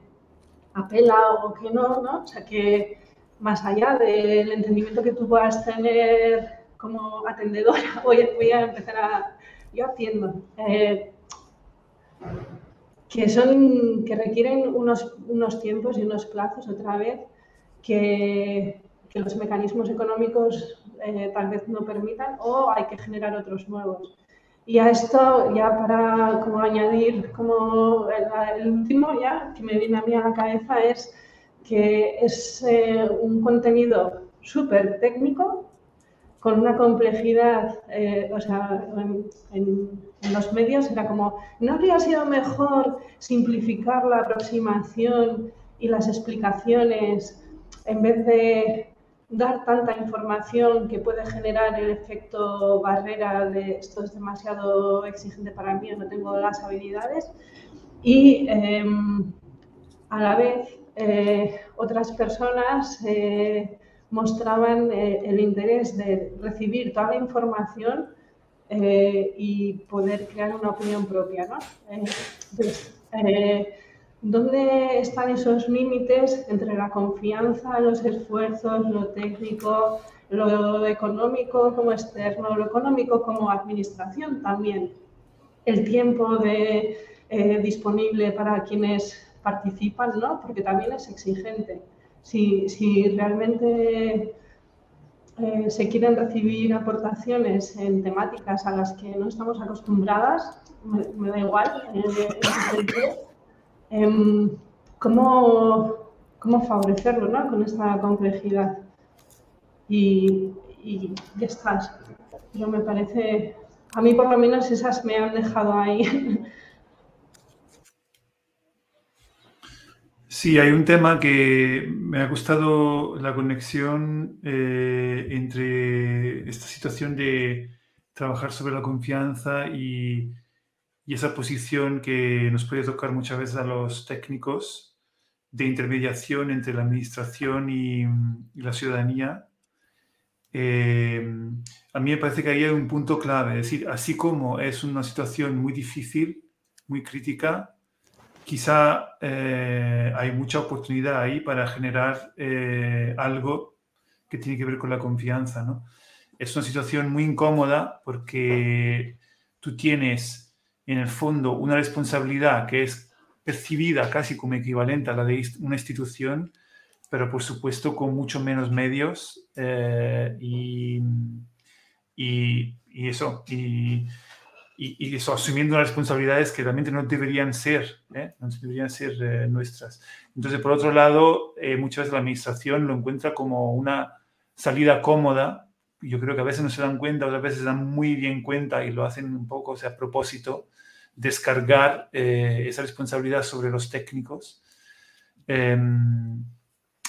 apela o qué no, ¿no? O sea que más allá del entendimiento que tú puedas tener como atendedora, (laughs) voy, a empezar a, yo atiendo, eh, que son, que requieren unos, unos tiempos y unos plazos otra vez que, que los mecanismos económicos eh, tal vez no permitan o hay que generar otros nuevos. Y a esto, ya para como añadir, como el, el último ya que me viene a mí a la cabeza es que es eh, un contenido súper técnico con una complejidad, eh, o sea, en, los medios era como, ¿no habría sido mejor simplificar la aproximación y las explicaciones en vez de dar tanta información que puede generar el efecto barrera de esto es demasiado exigente para mí, no tengo las habilidades? Y eh, a la vez eh, otras personas eh, mostraban eh, el interés de recibir toda la información y poder crear una opinión propia. ¿no? Entonces, ¿Dónde están esos límites entre la confianza, los esfuerzos, lo técnico, lo económico como externo, lo económico como administración también? El tiempo de, disponible para quienes participan, ¿no? Porque también es exigente. Si, si realmente eh, se quieren recibir aportaciones en temáticas a las que no estamos acostumbradas, me, da igual, eh, eh, ¿cómo, ¿cómo, favorecerlo ¿no? con esta complejidad? Y, y ya estás. Pero me parece, a mí por lo menos esas me han dejado ahí (laughs) Sí, hay un tema que me ha gustado la conexión eh, entre esta situación de trabajar sobre la confianza y, esa posición que nos puede tocar muchas veces a los técnicos de intermediación entre la administración y, y la ciudadanía. Eh, a mí me parece que ahí hay un punto clave, es decir, así como es una situación muy difícil, muy crítica, quizá eh, hay mucha oportunidad ahí para generar eh, algo que tiene que ver con la confianza. ¿no? Es una situación muy incómoda porque tú tienes en el fondo una responsabilidad que es percibida casi como equivalente a la de una institución, pero por supuesto con mucho menos medios eh, y, y, y, eso. Y, y, eso, asumiendo las responsabilidades que realmente no deberían ser, ¿eh? no deberían ser eh, nuestras. Entonces, por otro lado, eh, muchas veces la administración lo encuentra como una salida cómoda. Yo creo que a veces no se dan cuenta, otras veces se dan muy bien cuenta y lo hacen un poco o sea, a propósito, descargar esa responsabilidad sobre los técnicos. Em,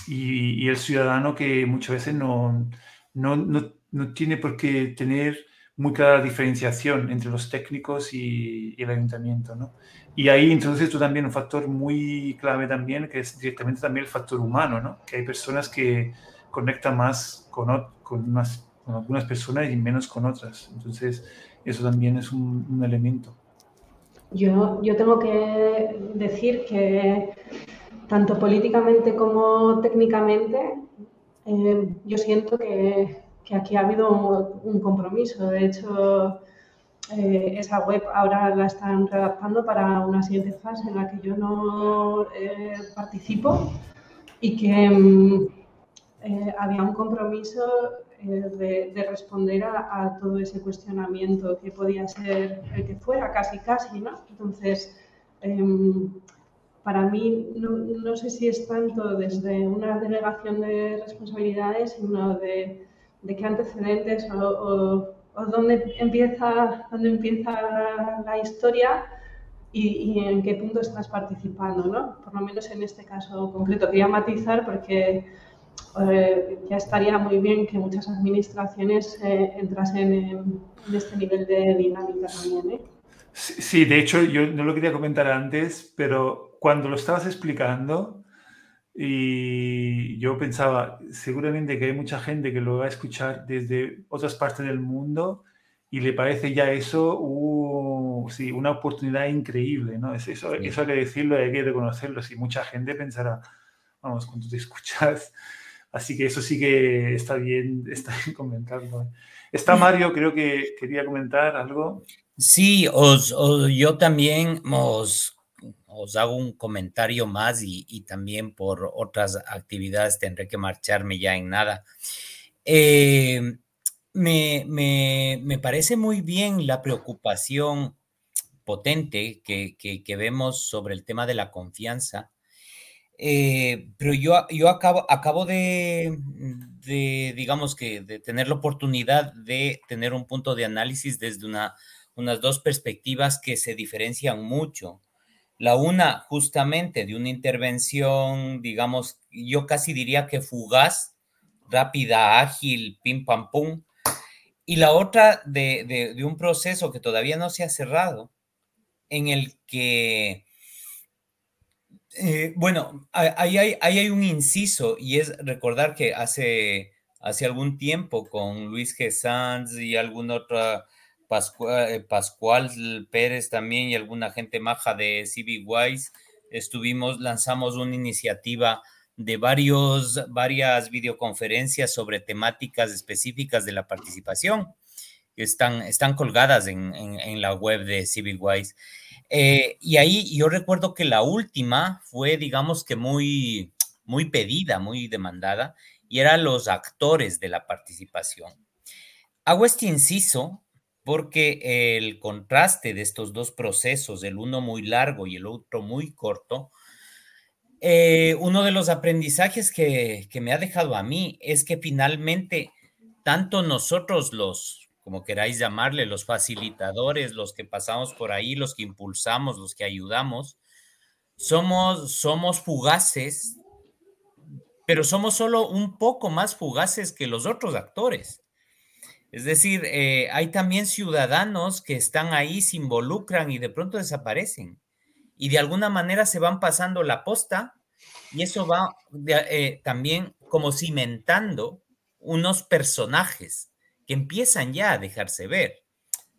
y, y, el ciudadano que muchas veces no, no, no, no tiene por qué tener muy clara diferenciación entre los técnicos y, el ayuntamiento, ¿no? Y ahí introduces tú también un factor muy clave también, que es directamente también el factor humano, ¿no? Que hay personas que conectan más con, con, más, con algunas personas y menos con otras. Entonces, eso también es un, elemento. Yo, yo tengo que decir que tanto políticamente como técnicamente, eh, yo siento que, que, aquí ha habido un, compromiso. De hecho, eh, esa web ahora la están redactando para una siguiente fase en la que yo no eh, participo y que mm, había un compromiso de, responder a, todo ese cuestionamiento que podía ser el que fuera, casi, casi, ¿no? Entonces, em, para mí no, sé si es tanto desde una delegación de responsabilidades, sino de, qué antecedentes o, dónde, empieza, dónde empieza la historia y, en qué punto estás participando, ¿no? Por lo menos en este caso concreto. Quería matizar porque eh, ya estaría muy bien que muchas administraciones eh, entrasen en, este nivel de dinámica también, ¿eh? Sí, de hecho, yo no lo quería comentar antes, pero cuando lo estabas explicando, y yo pensaba, seguramente que hay mucha gente que lo va a escuchar desde otras partes del mundo y le parece ya eso uh, sí, una oportunidad increíble, ¿no? Eso, eso hay que decirlo hay que reconocerlo. Si mucha gente pensará, vamos, cuando te escuchas. Así que eso sí que está bien, (laughs) está bien comentarlo. Está Mario, creo que quería comentar algo. Sí, os, yo también os os hago un comentario más y, también por otras actividades tendré que marcharme ya en nada. Eh, me, parece muy bien la preocupación potente que, vemos sobre el tema de la confianza, eh, pero yo, yo acabo, acabo de, digamos que, de tener la oportunidad de tener un punto de análisis desde una, unas dos perspectivas que se diferencian mucho. La una justamente de una intervención, digamos, yo casi diría que fugaz, rápida, ágil, pim pam pum. Y la otra de, un proceso que todavía no se ha cerrado, en el que, eh, bueno, ahí hay, hay, un inciso y es recordar que hace, hace algún tiempo con Luis G. Sanz y alguna otra eh, Pascual, Pérez también y alguna gente maja de CiviWise, estuvimos, lanzamos una iniciativa de varios, varias videoconferencias sobre temáticas específicas de la participación están, están colgadas en, la web de CiviWise. Eh, y ahí yo recuerdo que la última fue, digamos que muy, muy pedida, muy demandada, y eran los actores de la participación. Hago este inciso porque el contraste de estos dos procesos, el uno muy largo y el otro muy corto, eh, uno de los aprendizajes que, me ha dejado a mí es que finalmente tanto nosotros los, como queráis llamarle, los facilitadores, los que pasamos por ahí, los que impulsamos, los que ayudamos, somos, somos fugaces, pero somos solo un poco más fugaces que los otros actores. Es decir, eh, hay también ciudadanos que están ahí, se involucran y de pronto desaparecen. Y de alguna manera se van pasando la posta y eso va eh, también como cimentando unos personajes que empiezan ya a dejarse ver.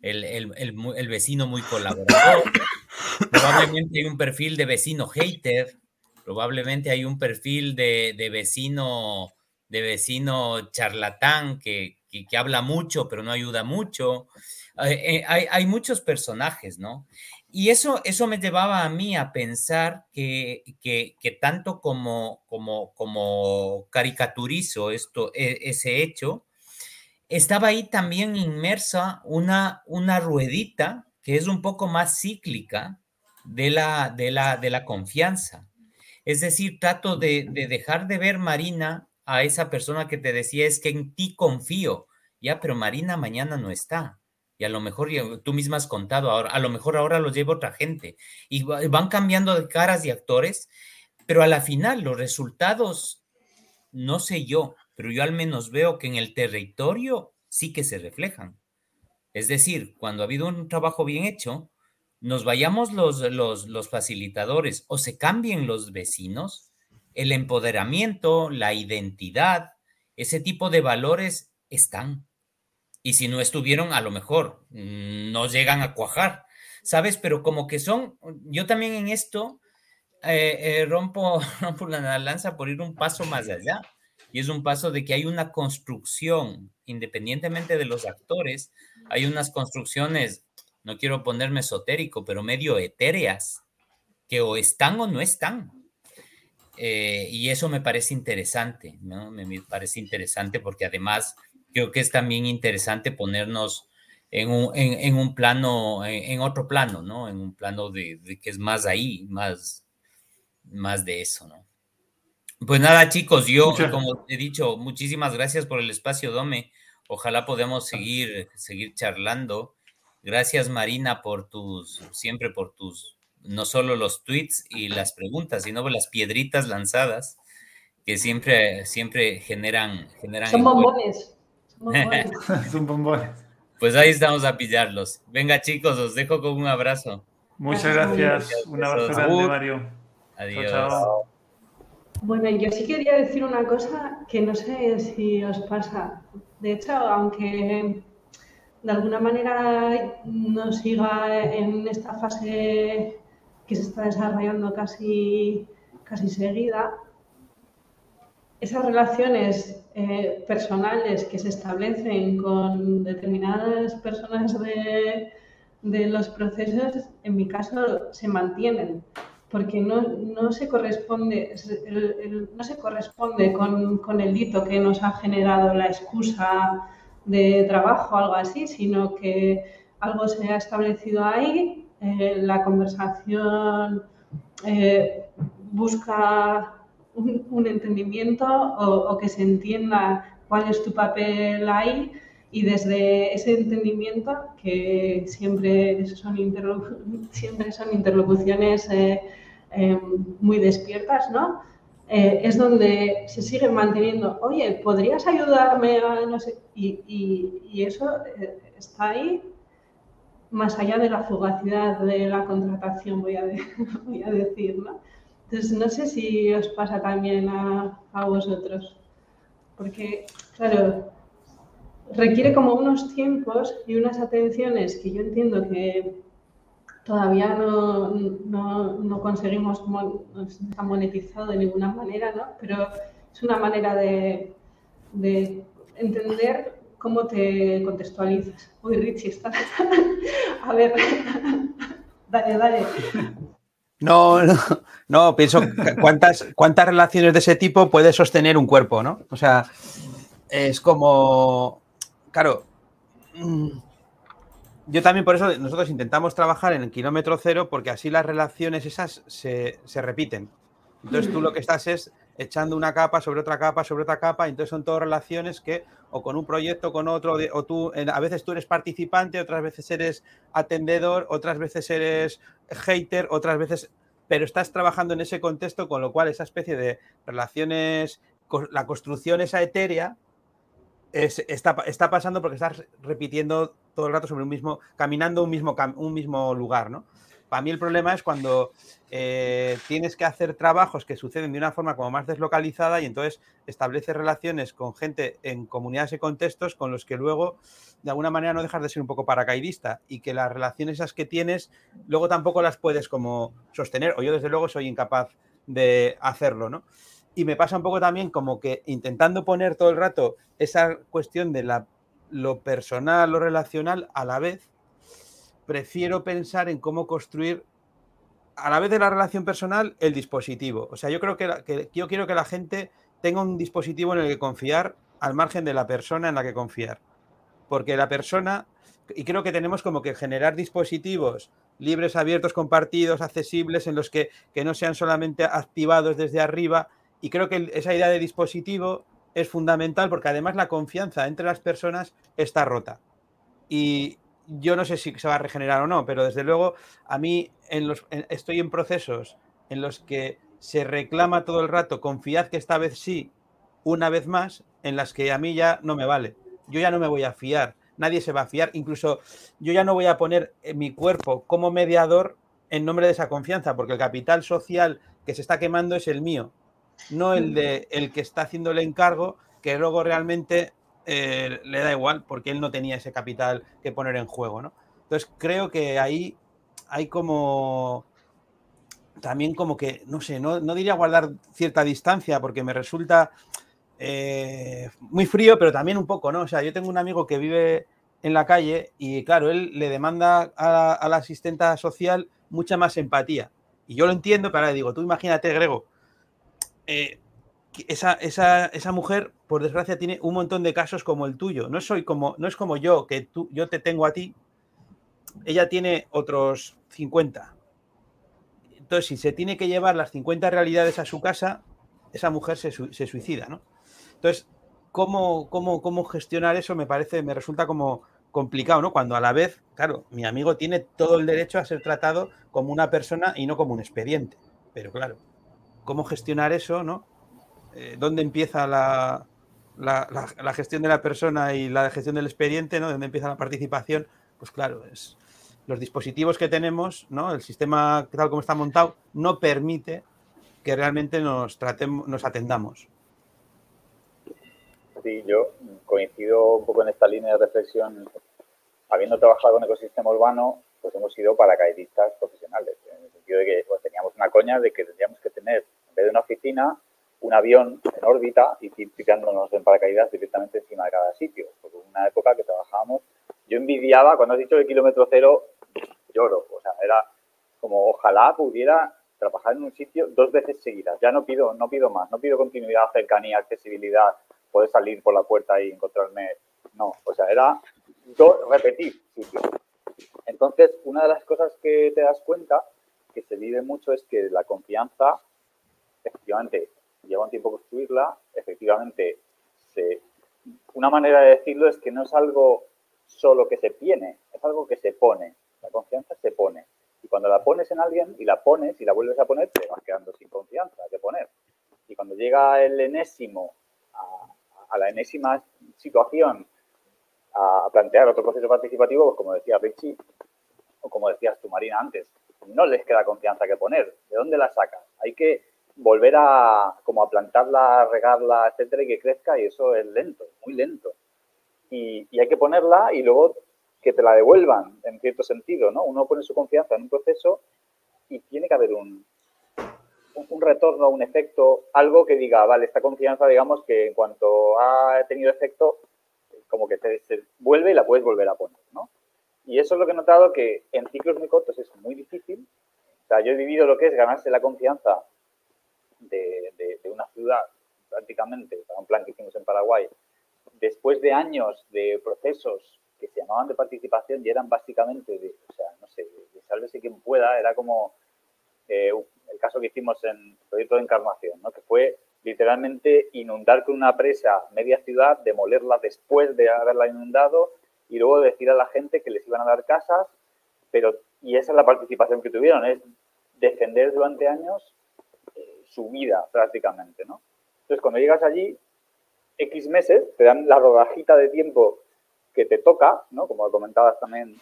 El, vecino muy colaborador, (coughs) probablemente hay un perfil de vecino hater, probablemente hay un perfil de, de vecino de vecino charlatán que, que, habla mucho, pero no ayuda mucho. Eh, hay, hay, muchos personajes, ¿no? Y eso, eso me llevaba a mí a pensar que, que, tanto como, como, como caricaturizo esto, e, ese hecho, estaba ahí también inmersa una, una ruedita que es un poco más cíclica de la, de la, de la confianza. Es decir, trato de dejar de ver, Marina, a esa persona que te decía es que en ti confío. Ya, pero Marina mañana no está. Y a lo mejor tú misma has contado ahora, a lo mejor ahora lo lleva otra gente. Y van cambiando de caras y actores, pero a la final los resultados, no sé yo, pero yo al menos veo que en el territorio sí que se reflejan. Es decir, cuando ha habido un trabajo bien hecho, nos vayamos los, los, los facilitadores o se cambien los vecinos, el empoderamiento, la identidad, ese tipo de valores están. Y si no estuvieron, a lo mejor mm, no llegan a cuajar, ¿sabes? Pero como que son, yo también en esto eh, eh, rompo, (laughs) rompo la lanza por ir un paso más allá. Y es un paso de que hay una construcción, independientemente de los actores, hay unas construcciones, no quiero ponerme esotérico, pero medio etéreas, que o están o no están. Eh, y eso me parece interesante, ¿no? Me, parece interesante porque además creo que es también interesante ponernos en un, en, un plano, en, otro plano, ¿no? En un plano de, de, que es más ahí, más, más de eso, ¿no? Pues nada, chicos, yo, como he dicho, muchísimas gracias por el espacio, Dome. Ojalá podamos seguir, seguir charlando. Gracias, Marina, por tus, siempre por tus, no solo los tweets y las preguntas, sino las piedritas lanzadas que siempre, siempre generan, generan. Son bombones. (laughs) (laughs) Son bombones. Pues ahí estamos a pillarlos. Venga, chicos, os dejo con un abrazo. Muchas gracias. Un abrazo grande, Mario. Adiós. Bueno, yo sí quería decir una cosa que no sé si os pasa. De hecho, aunque de alguna manera no siga en esta fase que se está desarrollando casi, casi seguida, esas relaciones eh, personales que se establecen con determinadas personas de, de los procesos, en mi caso, se mantienen porque no, no se corresponde, no se corresponde con, con, el hito que nos ha generado la excusa de trabajo o algo así, sino que algo se ha establecido ahí, eh, la conversación eh, busca un, entendimiento o, que se entienda cuál es tu papel ahí y desde ese entendimiento, que siempre son, siempre son interlocuciones eh, muy despiertas, ¿no? Es donde se sigue manteniendo, oye, ¿podrías ayudarme a no sé? Y, eso está ahí más allá de la fugacidad de la contratación, voy a, (laughs) voy a decir, ¿no? Entonces, no sé si os pasa también a, a vosotros, porque, claro, requiere como unos tiempos y unas atenciones que yo entiendo que todavía no, no, conseguimos, no está monetizado de ninguna manera, ¿no? Pero es una manera de, de entender cómo te contextualizas. Uy, Richie, está... (laughs) A ver, (laughs) dale, dale. No, no, no, pienso cuántas, cuántas relaciones de ese tipo puede sostener un cuerpo, ¿no? O sea, es como claro, mm, yo también por eso nosotros intentamos trabajar en el kilómetro cero porque así las relaciones esas se, repiten. Entonces tú lo que estás es echando una capa sobre otra capa sobre otra capa, entonces son todas relaciones que o con un proyecto, con otro, o tú, a veces tú eres participante, otras veces eres atendedor, otras veces eres hater, otras veces, pero estás trabajando en ese contexto, con lo cual esa especie de relaciones, la construcción esa etérea, está, está, pasando porque estás repitiendo todo el rato sobre un mismo, caminando un mismo, un mismo lugar, ¿no? Para mí el problema es cuando eh, tienes que hacer trabajos que suceden de una forma como más deslocalizada y entonces estableces relaciones con gente en comunidades y contextos con los que luego de alguna manera no dejas de ser un poco paracaidista y que las relaciones esas que tienes luego tampoco las puedes como sostener o yo desde luego soy incapaz de hacerlo, ¿no? Y me pasa un poco también como que intentando poner todo el rato esa cuestión de la, lo personal, lo relacional, a la vez, prefiero pensar en cómo construir a la vez de la relación personal el dispositivo. O sea, yo creo que, que, yo quiero que la gente tenga un dispositivo en el que confiar al margen de la persona en la que confiar. Porque la persona, y creo que tenemos como que generar dispositivos libres, abiertos, compartidos, accesibles, en los que, que no sean solamente activados desde arriba, y creo que esa idea de dispositivo es fundamental porque además la confianza entre las personas está rota. Y yo no sé si se va a regenerar o no, pero desde luego a mí en los, estoy en procesos en los que se reclama todo el rato, confiad que esta vez sí, una vez más, en las que a mí ya no me vale. Yo ya no me voy a fiar nadie se va a fiar. Incluso yo ya no voy a poner mi cuerpo como mediador en nombre de esa confianza, porque el capital social que se está quemando es el mío, no el de el que está haciendo el encargo, que luego realmente eh, le da igual, porque él no tenía ese capital que poner en juego, ¿no? Entonces creo que ahí hay como también como que, no sé, no, diría guardar cierta distancia, porque me resulta eh, muy frío, pero también un poco, ¿no? O sea, yo tengo un amigo que vive en la calle y, claro, él le demanda a, la asistenta social mucha más empatía. Y yo lo entiendo, pero ahora digo, tú imagínate, Grego, eh, esa, esa, esa, mujer, por desgracia, tiene un montón de casos como el tuyo. No, soy como, no es como yo, que tú, yo te tengo a ti. Ella tiene otros 50. Entonces, si se tiene que llevar las 50 realidades a su casa, esa mujer se, se suicida, ¿no? Entonces, ¿cómo, cómo, cómo gestionar eso? Me parece, me resulta como complicado, ¿no? Cuando a la vez, claro, mi amigo tiene todo el derecho a ser tratado como una persona y no como un expediente. Pero claro, ¿cómo gestionar eso, no? Eh, ¿Dónde empieza la, la, la, gestión de la persona y la gestión del expediente, ¿no? ¿Dónde empieza la participación? Pues claro, es los dispositivos que tenemos, ¿no? El sistema tal como está montado no permite que realmente nos tratemos, nos atendamos sí, yo coincido un poco en esta línea de reflexión. Habiendo trabajado en ecosistema urbano, pues hemos sido paracaidistas profesionales, en el sentido de que pues, teníamos una coña de que tendríamos que tener, en vez de una oficina, un avión en órbita y ir tirándonos en paracaídas directamente encima de cada sitio. Porque una época que trabajábamos, yo envidiaba, cuando has dicho el kilómetro cero, lloro. O sea, era como ojalá pudiera trabajar en un sitio dos veces seguidas. Ya no pido, no pido más, no pido continuidad, cercanía, accesibilidad, poder salir por la puerta y encontrarme. No, o sea, era repetir Entonces, una de las cosas que te das cuenta que se vive mucho es que la confianza, efectivamente, lleva un tiempo construirla, efectivamente, una manera de decirlo es que no es algo solo que se tiene, es algo que se pone. La confianza se pone. Y cuando la pones en alguien y la pones y la vuelves a poner, te vas quedando sin confianza de poner. Y cuando llega el enésimo a, a la enésima situación a plantear otro proceso participativo, pues como decía Richie, o como decías tú, Marina, antes, no les queda confianza que poner. ¿De dónde la sacas? Hay que volver a como a plantarla, regarla, etcétera, y que crezca, y eso es lento, muy lento. Y, y, hay que ponerla y luego que te la devuelvan, en cierto sentido, ¿no? Uno pone su confianza en un proceso y tiene que haber un, un retorno, un efecto, algo que diga, vale, esta confianza, digamos, que en cuanto ha tenido efecto, como que te, se vuelve y la puedes volver a poner, ¿no? Y eso es lo que he notado que en ciclos muy cortos es muy difícil. O sea, yo he vivido lo que es ganarse la confianza de, de, una ciudad, prácticamente, para un plan que hicimos en Paraguay, después de años de procesos que se llamaban de participación y eran básicamente de, o sea, no sé, de, sálvese quien pueda, era como eh, el caso que hicimos en el proyecto de Encarnación, ¿no? que fue literalmente inundar con una presa media ciudad, demolerla después de haberla inundado y luego decir a la gente que les iban a dar casas, pero y esa es la participación que tuvieron, es defender durante años su vida prácticamente, ¿no? Entonces, cuando llegas allí, X meses, te dan la rodajita de tiempo que te toca, ¿no? Como comentabas también,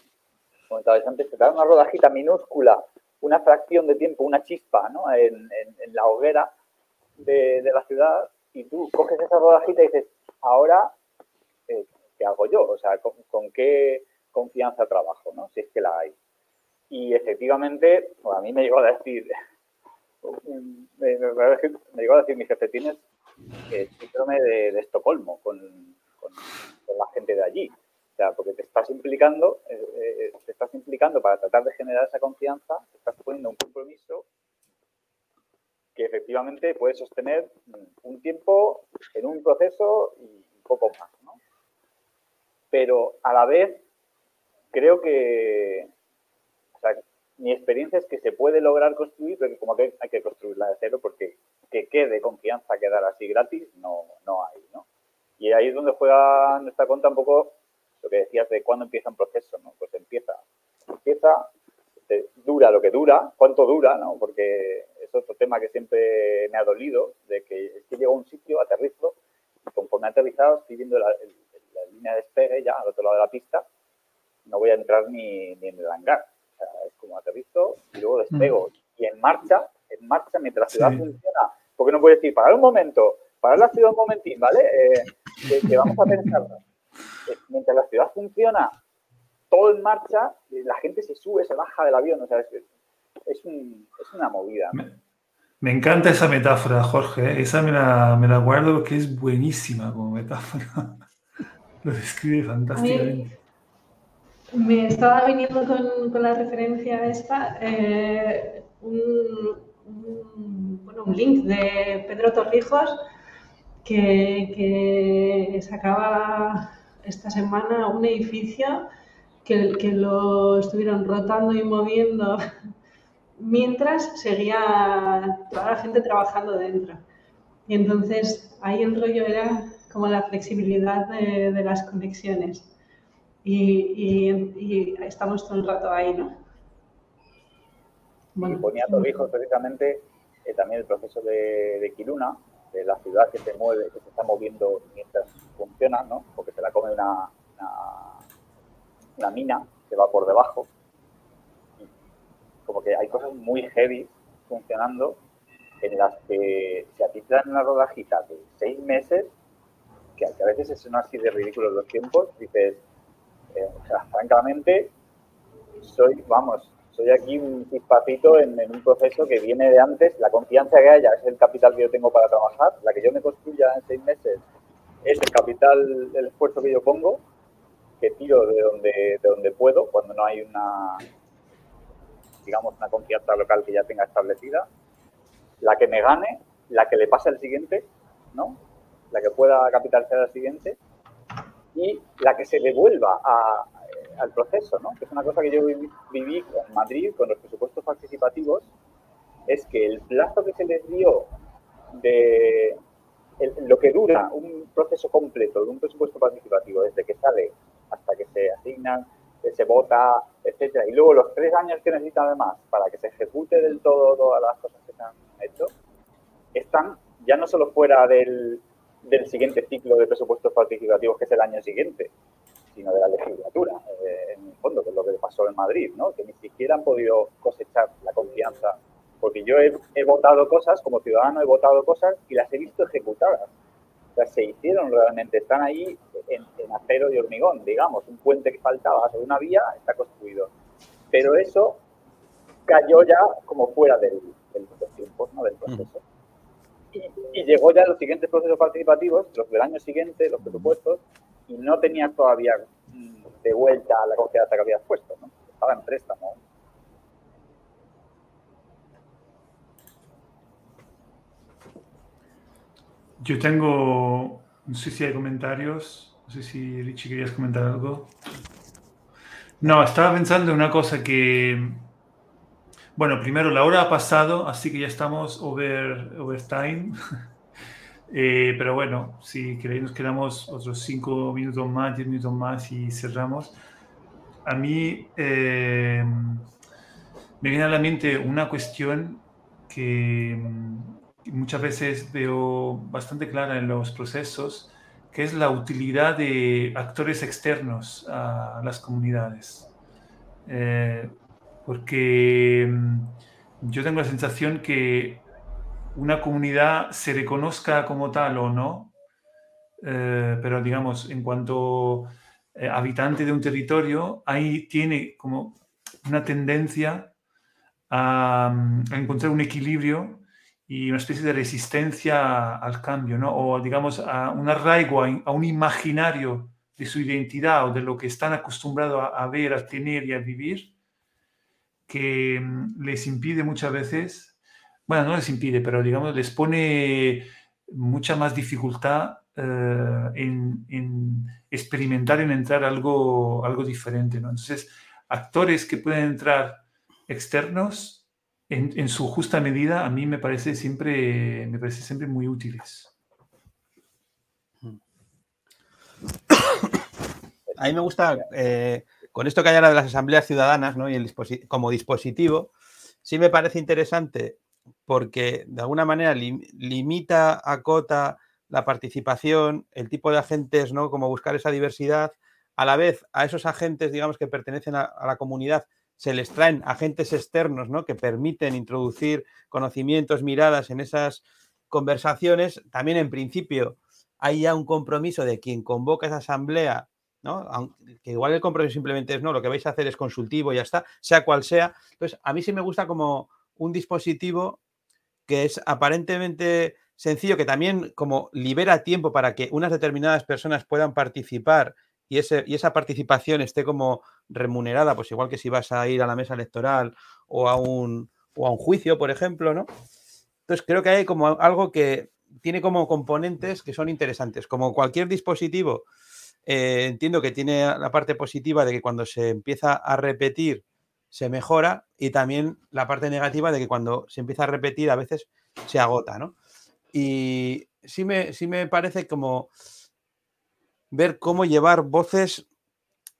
comentabas antes, te dan una rodajita minúscula una fracción de tiempo, una chispa ¿no? en, la hoguera de, la ciudad y tú coges esa rodajita y dices, ahora, eh, ¿qué hago yo? O sea, ¿con, qué confianza trabajo? ¿no? Si es que la hay. Y efectivamente, a mí me llegó a decir, me, llegó a decir mi jefe, tienes el síndrome de, Estocolmo con, la gente de allí. O sea, porque te estás implicando, eh, eh, te estás implicando para tratar de generar esa confianza, te estás poniendo un compromiso que efectivamente puede sostener un tiempo en un proceso y un poco más, ¿no? Pero a la vez creo que, mi experiencia es que se puede lograr construir, pero como que hay que construirla de cero porque que quede confianza quedar así gratis no, no hay, ¿no? Y ahí es donde juega nuestra cuenta un poco lo que decías de cuándo empieza un proceso, ¿no? Pues empieza, empieza, dura lo que dura, cuánto dura, ¿no? Porque es otro tema que siempre me ha dolido, de que es que llego a un sitio, aterrizo, y conforme aterrizado estoy viendo la, línea de despegue, ya al otro lado de la pista, no voy a entrar ni, ni en el hangar. Sea, es como aterrizo y luego despego. Y en marcha, en marcha, mientras la ciudad Sí. funciona, porque no puedo decir, parar un momento, parar la ciudad un momentín, ¿vale? Eh, que, que vamos a pensar. Mientras la ciudad funciona, todo en marcha, la gente se sube, se baja del avión, o sea, es, es, un- es una movida. ¿no? Me encanta esa metáfora, Jorge. ¿eh? Esa me la, me la guardo porque es buenísima como metáfora. (laughs) Lo describe fantásticamente. Me estaba viniendo con, con la referencia esta, eh, un, un- bueno, un link de Pedro Torrijos que, que sacaba esta semana un edificio que, que lo estuvieron rotando y moviendo (laughs) mientras seguía toda la gente trabajando dentro. Y entonces ahí el rollo era como la flexibilidad de, de las conexiones. Y, estamos todo el rato ahí, ¿no? y ponía Torrijos precisamente eh, también el proceso de, de de la ciudad que se mueve, que se está moviendo mientras funciona, ¿no? Porque se la come una, una, una mina que va por debajo. Como que hay cosas muy heavy funcionando en las que si a ti te dan una rodajita de seis meses, que a veces son así de ridículos los tiempos, dices, eh, o sea, francamente, soy, vamos, soy aquí un chispacito en, un proceso que viene de antes. La confianza que haya es el capital que yo tengo para trabajar. La que yo me construya en seis meses es el capital, el esfuerzo que yo pongo, que tiro de donde, de donde puedo, cuando no hay una, digamos, una confianza local que ya tenga establecida. La que me gane, la que le pase al siguiente, ¿no? La que pueda capitalizar al siguiente y la que se devuelva a, al proceso, ¿no? Que es una cosa que yo viví, en Madrid con los presupuestos participativos, es que el plazo que se les dio de el- lo que dura un proceso completo de un presupuesto participativo, desde que sale hasta que se asignan, que se vota, etcétera, y luego los tres años que necesita además para que se ejecute del todo todas las cosas que se han hecho, están ya no solo fuera del, del siguiente ciclo de presupuestos participativos, que es el año siguiente, sino de la legislatura, eh, en el fondo, que es lo que pasó en Madrid, ¿no? que ni siquiera han podido cosechar la confianza. Porque yo he, votado cosas, como ciudadano he votado cosas y las he visto ejecutadas. O sea, se hicieron realmente, están ahí en, acero y hormigón, digamos, un puente que faltaba sobre una vía está construido. Pero eso cayó ya como fuera del, del, ¿no? del proceso. Y, llegó ya los siguientes procesos participativos, los del año siguiente, los presupuestos, y no tenías todavía mm, de vuelta la confianza que habías puesto, ¿no? Estaba en préstamo. Yo tengo, no sé si hay comentarios, no sé si Richie querías comentar algo. No, estaba pensando en una cosa que, bueno, primero la hora ha pasado, así que ya estamos over, overtime. (laughs) Eh, pero bueno, si queréis nos quedamos otros 5 minutos más, 10 minutos más y cerramos. A mí eh, me viene a la mente una cuestión que mm, muchas veces veo bastante clara en los procesos, que es la utilidad de actores externos a las comunidades. Eh, porque mm, yo tengo la sensación que una comunidad se reconozca como tal o no, eh, pero digamos, en cuanto eh, habitante de un territorio, ahí tiene como una tendencia a, a, encontrar un equilibrio y una especie de resistencia al cambio, ¿no? o digamos, a un arraigo, a, un imaginario de su identidad o de lo que están acostumbrados a ver, a tener y a vivir, que mm, les impide muchas veces bueno, no les impide, pero digamos, les pone mucha más dificultad eh, en, en, experimentar, en entrar algo, algo diferente. ¿no? Entonces, actores que pueden entrar externos en, en, su justa medida, a mí me parece siempre, me parece siempre muy útiles. A mí me gusta, eh, con esto que hay ahora de las asambleas ciudadanas ¿no? y el disposi como dispositivo, sí me parece interesante porque de alguna manera lim limita, acota la participación, el tipo de agentes, ¿no? Como buscar esa diversidad. A la vez, a esos agentes, digamos, que pertenecen a, la comunidad, se les traen agentes externos, ¿no? Que permiten introducir conocimientos, miradas en esas conversaciones. También, en principio, hay ya un compromiso de quien convoca esa asamblea, ¿no? igual el compromiso simplemente es, no, lo que vais a hacer es consultivo y ya está, sea cual sea. Entonces, a mí sí me gusta como un dispositivo que es aparentemente sencillo, que también como libera tiempo para que unas determinadas personas puedan participar y, ese, y esa participación esté como remunerada, pues igual que si vas a ir a la mesa electoral o a un, o a un juicio, por ejemplo, ¿no? Entonces creo que hay como algo que tiene como componentes que son interesantes. Como cualquier dispositivo, eh, entiendo que tiene la parte positiva de que cuando se empieza a repetir se mejora y también la parte negativa de que cuando se empieza a repetir a veces se agota, ¿no? Y sí me, sí me parece como ver cómo llevar voces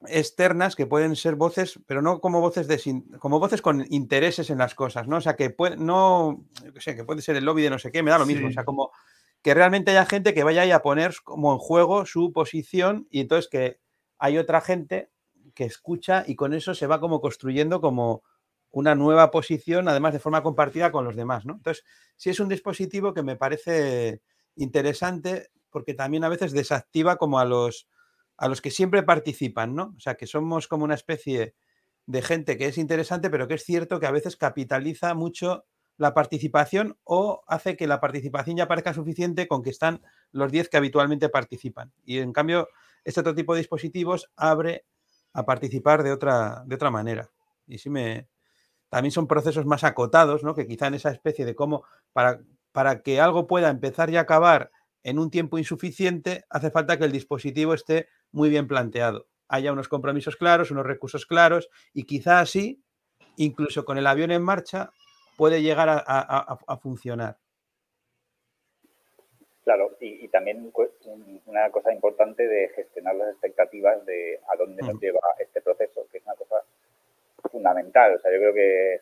externas que pueden ser voces, pero no como voces de como voces con intereses en las cosas, ¿no? O sea, que puede, no, sé, que puede ser el lobby de no sé qué, me da lo mismo. O sea, como que realmente haya gente que vaya a poner como en juego su posición y entonces que hay otra gente que escucha y con eso se va como construyendo como una nueva posición, además de forma compartida con los demás, ¿no? Entonces, sí es un dispositivo que me parece interesante porque también a veces desactiva como a los, a los que siempre participan, ¿no? O sea, que somos como una especie de gente que es interesante, pero que es cierto que a veces capitaliza mucho la participación o hace que la participación ya parezca suficiente con que están los 10 que habitualmente participan. Y en cambio, este otro tipo de dispositivos abre a participar de otra, de otra manera. Y sí me, también son procesos más acotados, ¿no? Que quizá en esa especie de cómo, para, para que algo pueda empezar y acabar en un tiempo insuficiente, hace falta que el dispositivo esté muy bien planteado. Haya unos compromisos claros, unos recursos claros, y quizá así, incluso con el avión en marcha, puede llegar a, funcionar. Claro, y, también una cosa importante de gestionar las expectativas de a dónde nos lleva este proceso, que es una cosa fundamental. O sea, yo creo que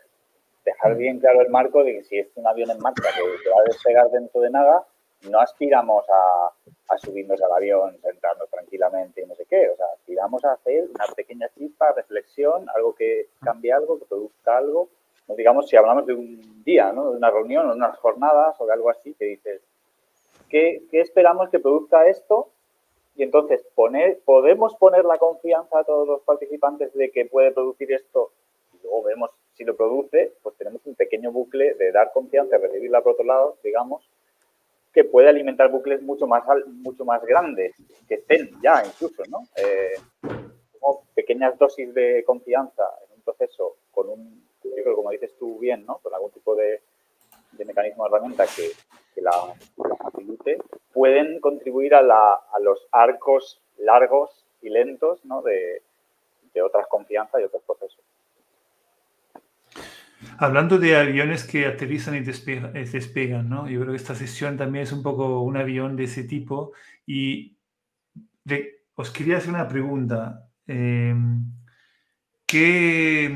dejar bien claro el marco de que si es un avión en marcha que, va a despegar dentro de nada, no aspiramos a, subirnos al avión, sentarnos tranquilamente y no sé qué. O sea, aspiramos a hacer una pequeña chispa, reflexión, algo que cambie algo, que produzca algo. Digamos, si hablamos de un día, ¿no? de una reunión o unas jornadas o de algo así, que dices, ¿qué, qué esperamos que produzca esto y entonces poner, podemos poner la confianza a todos los participantes de que puede producir esto y luego vemos si lo produce, pues tenemos un pequeño bucle de dar confianza recibirla por otro lado, digamos, que puede alimentar bucles mucho más, mucho más grandes, que estén ya incluso, ¿no? Eh, como pequeñas dosis de confianza en un proceso con un, yo creo como dices tú bien, ¿no? Con algún tipo de, de mecanismo de herramienta que, la, facilite, pueden contribuir a, los arcos largos y lentos de, otras confianzas y otros procesos. Hablando de aviones que aterrizan y eh, despegan, ¿no? Yo creo que esta sesión también es un poco un avión de ese tipo. Y os quería hacer una pregunta. Eh, ¿Qué,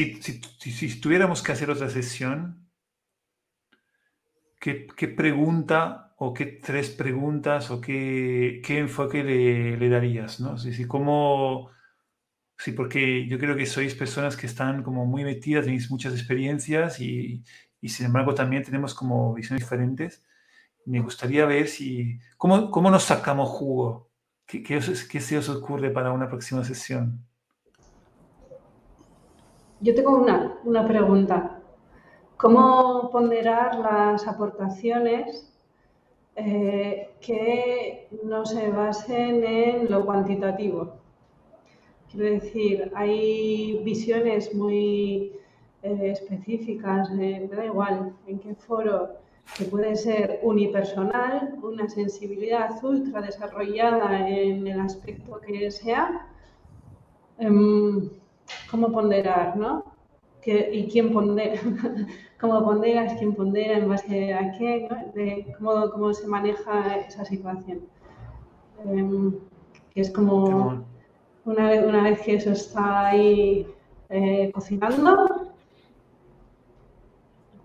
mm, si, si, tuviéramos que hacer otra sesión, ¿qué, pregunta o qué tres preguntas o qué, enfoque le, darías? ¿no? Sí, sí, sí, porque yo creo que sois personas que están como muy metidas, tenéis muchas experiencias y, sin embargo también tenemos como visiones diferentes. Me gustaría ver si, ¿cómo, cómo nos sacamos jugo? ¿Qué, qué, qué se os ocurre para una próxima sesión? Yo tengo una, pregunta. ¿Cómo ponderar las aportaciones eh, que no se basen en lo cuantitativo? Quiero decir, hay visiones muy eh, específicas, me da igual en qué foro, que puede ser unipersonal, una sensibilidad ultra desarrollada en el aspecto que sea. Em, cómo ponderar, ¿no? ¿Y quién pondera? (laughs) ¿Cómo ponderas? ¿Quién pondera? ¿En base a qué? De cómo, cómo, se maneja esa situación. Eh, es como una vez, una vez que eso está ahí eh, cocinando,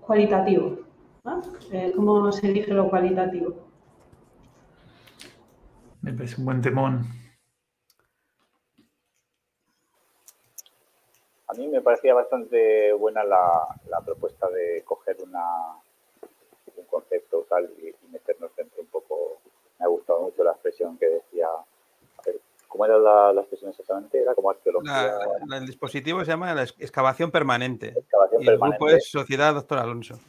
cualitativo. Eh, ¿Cómo se elige lo cualitativo? Me parece un buen temón. Mí me parecía bastante buena la, propuesta de coger una, un concepto tal y, meternos dentro un poco. Me ha gustado mucho la expresión que decía. ¿Cómo era la, expresión exactamente? Era como arqueología. el dispositivo se llama la excavación permanente. Excavación y el grupo es Sociedad Doctor Alonso.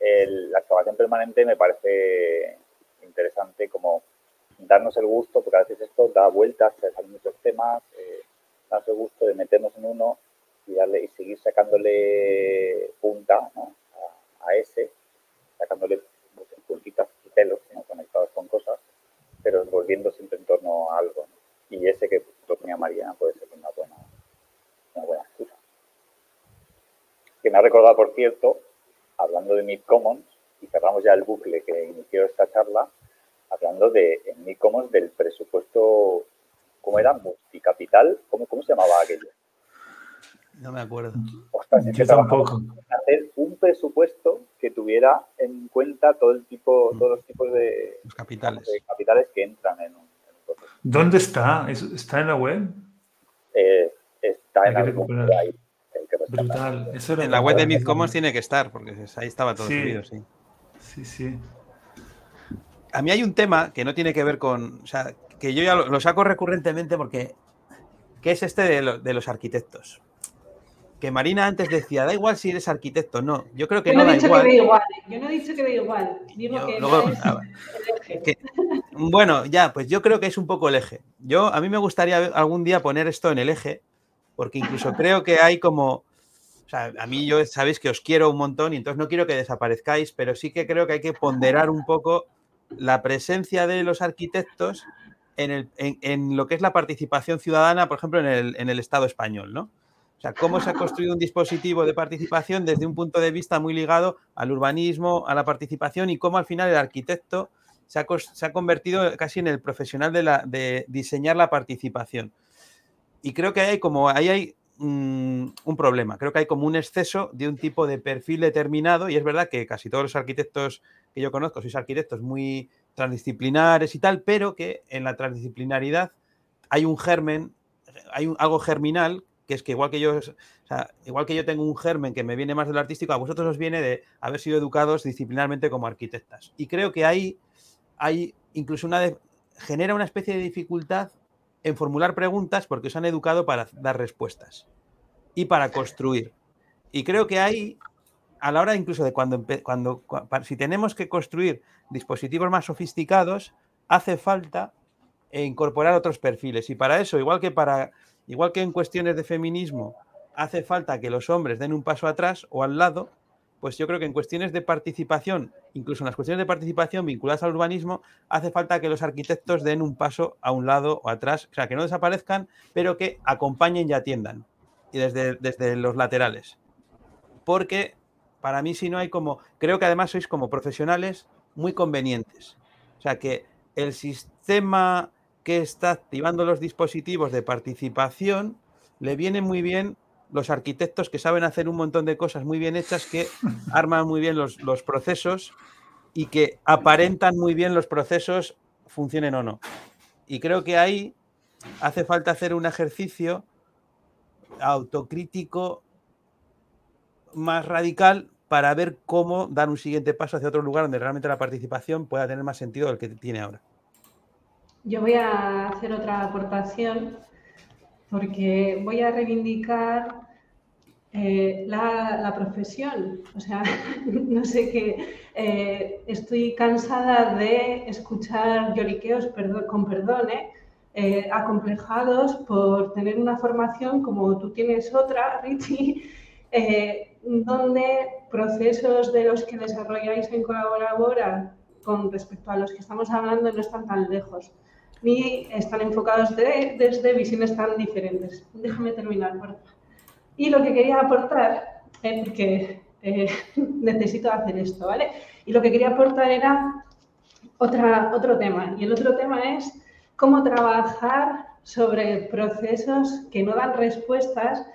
la excavación permanente me parece interesante como darnos el gusto, porque a veces esto da vueltas, salen muchos temas, eh, darnos el gusto de meternos en uno y, seguir sacándole punta a, ese, sacándole puntitas y pelos conectados con cosas, pero volviendo siempre en torno a algo. Y ese que proponía Mariana puede ser una buena, una buena excusa. Que me ha recordado, por cierto, hablando de Mid Commons, y cerramos ya el bucle que inició esta charla, hablando de en Micomos del presupuesto, ¿cómo era? Multicapital, ¿cómo, cómo se llamaba aquello? No me acuerdo. Yo tampoco. Hacer un presupuesto que tuviera en cuenta todo el tipo, mm. todos los tipos de, capitales. capitales que entran en un, proceso. ¿Dónde está? ¿Está en la web? Eh, está en la web. Brutal. en la web de Midcommons tiene que estar, porque ahí estaba todo subido, sí. Sí, sí a mí hay un tema que no tiene que ver con. O sea, que yo ya lo, saco recurrentemente porque. ¿Qué es este de, los arquitectos? Que Marina antes decía, da igual si eres arquitecto. No, yo creo que yo no, da igual. Que da igual. Yo no he dicho que da igual. Digo que, no es ah, el eje. bueno, ya, pues yo creo que es un poco el eje. Yo, a mí me gustaría algún día poner esto en el eje, porque incluso creo que hay como. O sea, a mí yo sabéis que os quiero un montón y entonces no quiero que desaparezcáis, pero sí que creo que hay que ponderar un poco la presencia de los arquitectos en, lo que es la participación ciudadana, por ejemplo, en el, Estado español, ¿no? O sea, cómo se ha construido un dispositivo de participación desde un punto de vista muy ligado al urbanismo, a la participación y cómo al final el arquitecto se ha, convertido casi en el profesional de, la, de, diseñar la participación. Y creo que hay como ahí hay un problema, creo que hay como un exceso de un tipo de perfil determinado y es verdad que casi todos los arquitectos que yo conozco, sois arquitectos muy transdisciplinares y tal, pero que en la transdisciplinaridad hay un germen, hay algo germinal, que es que igual que yo, igual que yo tengo un germen que me viene más de lo artístico, a vosotros os viene de haber sido educados disciplinarmente como arquitectas. Y creo que ahí hay incluso una genera una especie de dificultad en formular preguntas porque os han educado para dar respuestas y para construir. Y creo que ahí a la hora incluso de cuando, cuando, si tenemos que construir dispositivos más sofisticados, hace falta incorporar otros perfiles. Y para eso, igual que, para, igual que en cuestiones de feminismo, hace falta que los hombres den un paso atrás o al lado, pues yo creo que en cuestiones de participación, incluso en las cuestiones de participación vinculadas al urbanismo, hace falta que los arquitectos den un paso a un lado o atrás, o sea, que no desaparezcan, pero que acompañen y atiendan, y desde, desde los laterales. Porque para mí si no hay como, creo que además sois como profesionales muy convenientes. O sea que el sistema que está activando los dispositivos de participación le viene muy bien los arquitectos que saben hacer un montón de cosas muy bien hechas, que (laughs) arman muy bien los, los procesos y que aparentan muy bien los procesos, funcionen o no. Y creo que ahí hace falta hacer un ejercicio autocrítico más radical para ver cómo dar un siguiente paso hacia otro lugar donde realmente la participación pueda tener más sentido del que tiene ahora. Yo voy a hacer otra aportación porque voy a reivindicar eh, la, profesión. O sea, (laughs) no sé qué. Eh, estoy cansada de escuchar lloriqueos, perdón, con perdón, eh, acomplejados por tener una formación como tú tienes otra, (laughs) Richie, donde procesos de los que desarrolláis en Colaborabora con respecto a los que estamos hablando no están tan lejos, ni están enfocados desde visiones tan diferentes. Déjame terminar, por favor. Y lo que quería aportar, eh, porque eh, (laughs) necesito hacer esto, ¿vale? Y lo que quería aportar era otra, otro tema, y el otro tema es cómo trabajar sobre procesos que no dan respuestas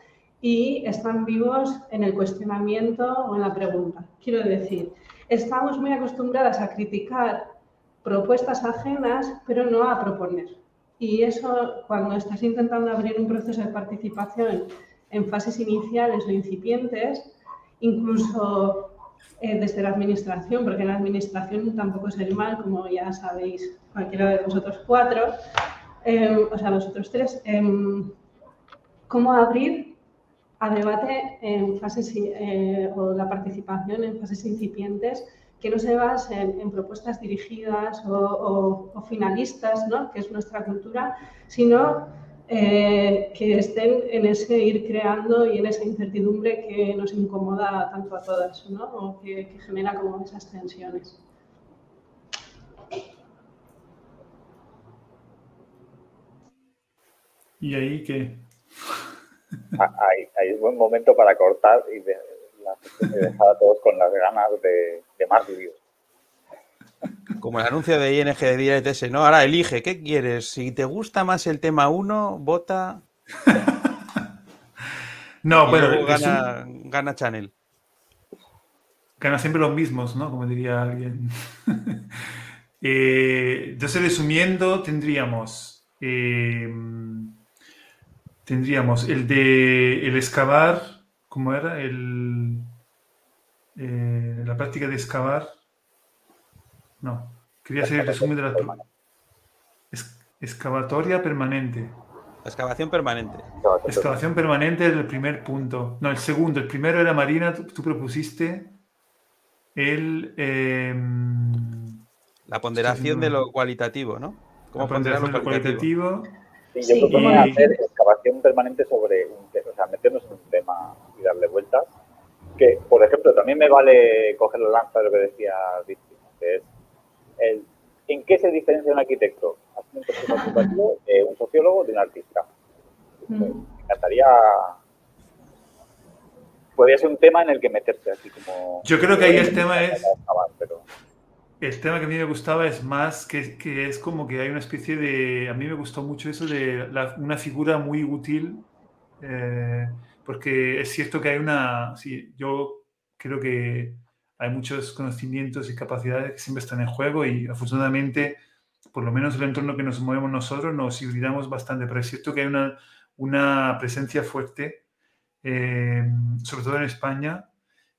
y están vivos en el cuestionamiento o en la pregunta. Quiero decir, estamos muy acostumbradas a criticar propuestas ajenas, pero no a proponer. Y eso, cuando estás intentando abrir un proceso de participación en fases iniciales o incipientes, incluso eh, desde la administración, porque en la administración tampoco es el mal, como ya sabéis cualquiera de vosotros cuatro, em, o sea, vosotros tres, em, cómo abrir a debate en fases eh, o la participación en fases incipientes que no se basen en propuestas dirigidas o, finalistas, ¿no? que es nuestra cultura, sino eh, que estén en ese ir creando y en esa incertidumbre que nos incomoda tanto a todas, ¿no? o que, que genera como esas tensiones. ¿Y ahí qué? Ah, hay, un buen momento para cortar y de, dejar a todos con las ganas de, más vídeos. Como el anuncio de ING de DirectS, ¿no? Ahora elige, ¿qué quieres? Si te gusta más el tema 1, vota. (laughs) no, pero. Gana, gana Channel. Gana siempre los mismos, ¿no? Como diría alguien. (laughs) eh, entonces, resumiendo, tendríamos. Eh, tendríamos el de el excavar, ¿cómo era? El, eh, la práctica de excavar. No, quería hacer el resumen de la excavatoria permanente. Excavación permanente. Excavación permanente es el primer punto. No, el segundo. El primero era Marina, tú, propusiste el... Em, la ponderación de lo cualitativo, ¿no? ¿Cómo ponderar lo cualitativo? Sí, yo propongo hacer excavación permanente sobre un tema, o sea, meternos en un tema y darle vueltas. Que, por ejemplo, también me vale coger la lanza de lo que decía Víctima, que es el, ¿en qué se diferencia un arquitecto de un sociólogo de un artista? Mm. Me encantaría podría ser un tema en el que meterse así como... Yo creo que ahí el tema es... El tema que a mí me gustaba es más que, que, es como que hay una especie de... A mí me gustó mucho eso de una figura muy útil, eh, porque es cierto que hay una... Sí, yo creo que hay muchos conocimientos y capacidades que siempre están en juego y afortunadamente, por lo menos el entorno que nos movemos nosotros, nos hibridamos bastante, pero es cierto que hay una, una presencia fuerte, eh, sobre todo en España,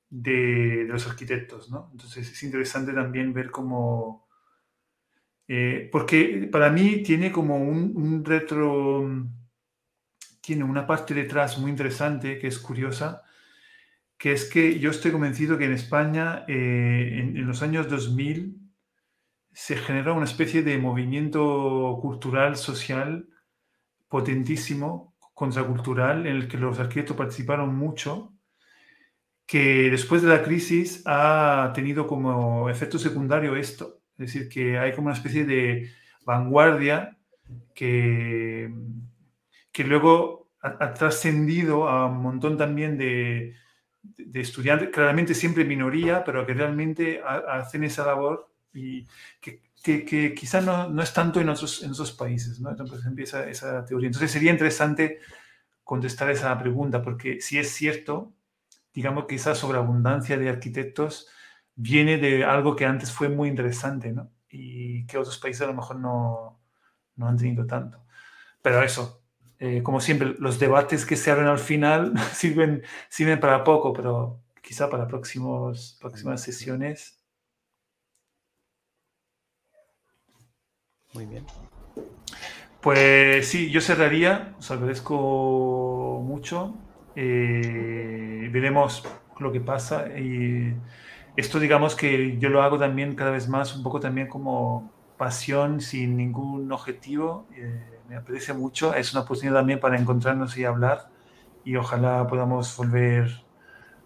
de, los arquitectos, ¿no? Entonces es interesante también ver cómo... Eh, porque para mí tiene como un, retro... Tiene una parte detrás muy interesante que es curiosa, que es que yo estoy convencido que en España eh, en, los años 2000 se generó una especie de movimiento cultural, social, potentísimo, contracultural, en el que los arquitectos participaron mucho que después de la crisis ha tenido como efecto secundario esto, es decir, que hay como una especie de vanguardia que, que luego ha, trascendido a un montón también de, de, estudiantes, claramente siempre minoría, pero que realmente hacen esa labor y que, que, quizás no, no, es tanto en otros, en otros países, ¿no? Entonces empieza esa teoría. Entonces sería interesante contestar esa pregunta, porque si es cierto digamos que esa sobreabundancia de arquitectos viene de algo que antes fue muy interesante, ¿no? Y que otros países a lo mejor no, no han tenido tanto. Pero eso, eh, como siempre, los debates que se abren al final (laughs) sirven, sirven para poco, pero quizá para próximos, próximas sesiones. Muy bien. Pues sí, yo cerraría, os agradezco mucho eh, veremos lo que pasa. Y esto digamos que yo lo hago también cada vez más, un poco también como pasión, sin ningún objetivo. Eh, me aprecia mucho. Es una oportunidad también para encontrarnos y hablar. Y ojalá podamos volver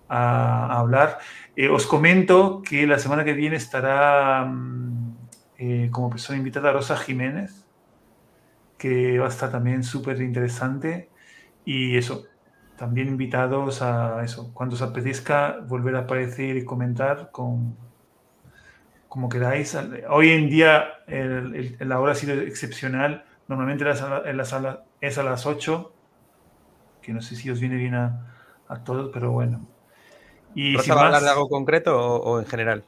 a, hablar. Eh, os comento que la semana que viene estará mm, como persona invitada Rosa Jiménez, que va a estar también súper interesante. Y eso, también invitados a eso, cuando os apetezca volver a aparecer y comentar con, como queráis. Hoy en día la hora ha sido excepcional. Normalmente en la sala es a las 8, que no sé si os viene bien a, todos, pero bueno. Y ¿Vas a hablar de algo concreto o, en general?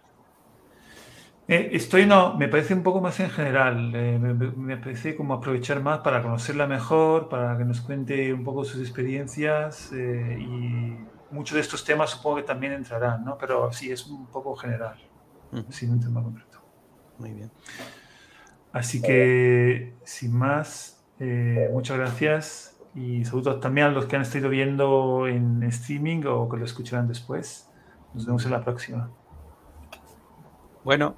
Eh, estoy, no, me parece un poco más en general. eh, me, me parece como aprovechar más para conocerla mejor, para que nos cuente un poco sus experiencias eh, y muchos de estos temas supongo que también entrarán, ¿no? Pero sí, es un poco general, sin un tema concreto. Muy bien. Así que, sin más, eh, muchas gracias y saludos también a los que han estado viendo en streaming o que lo escucharán después. Nos vemos en la próxima. Bueno,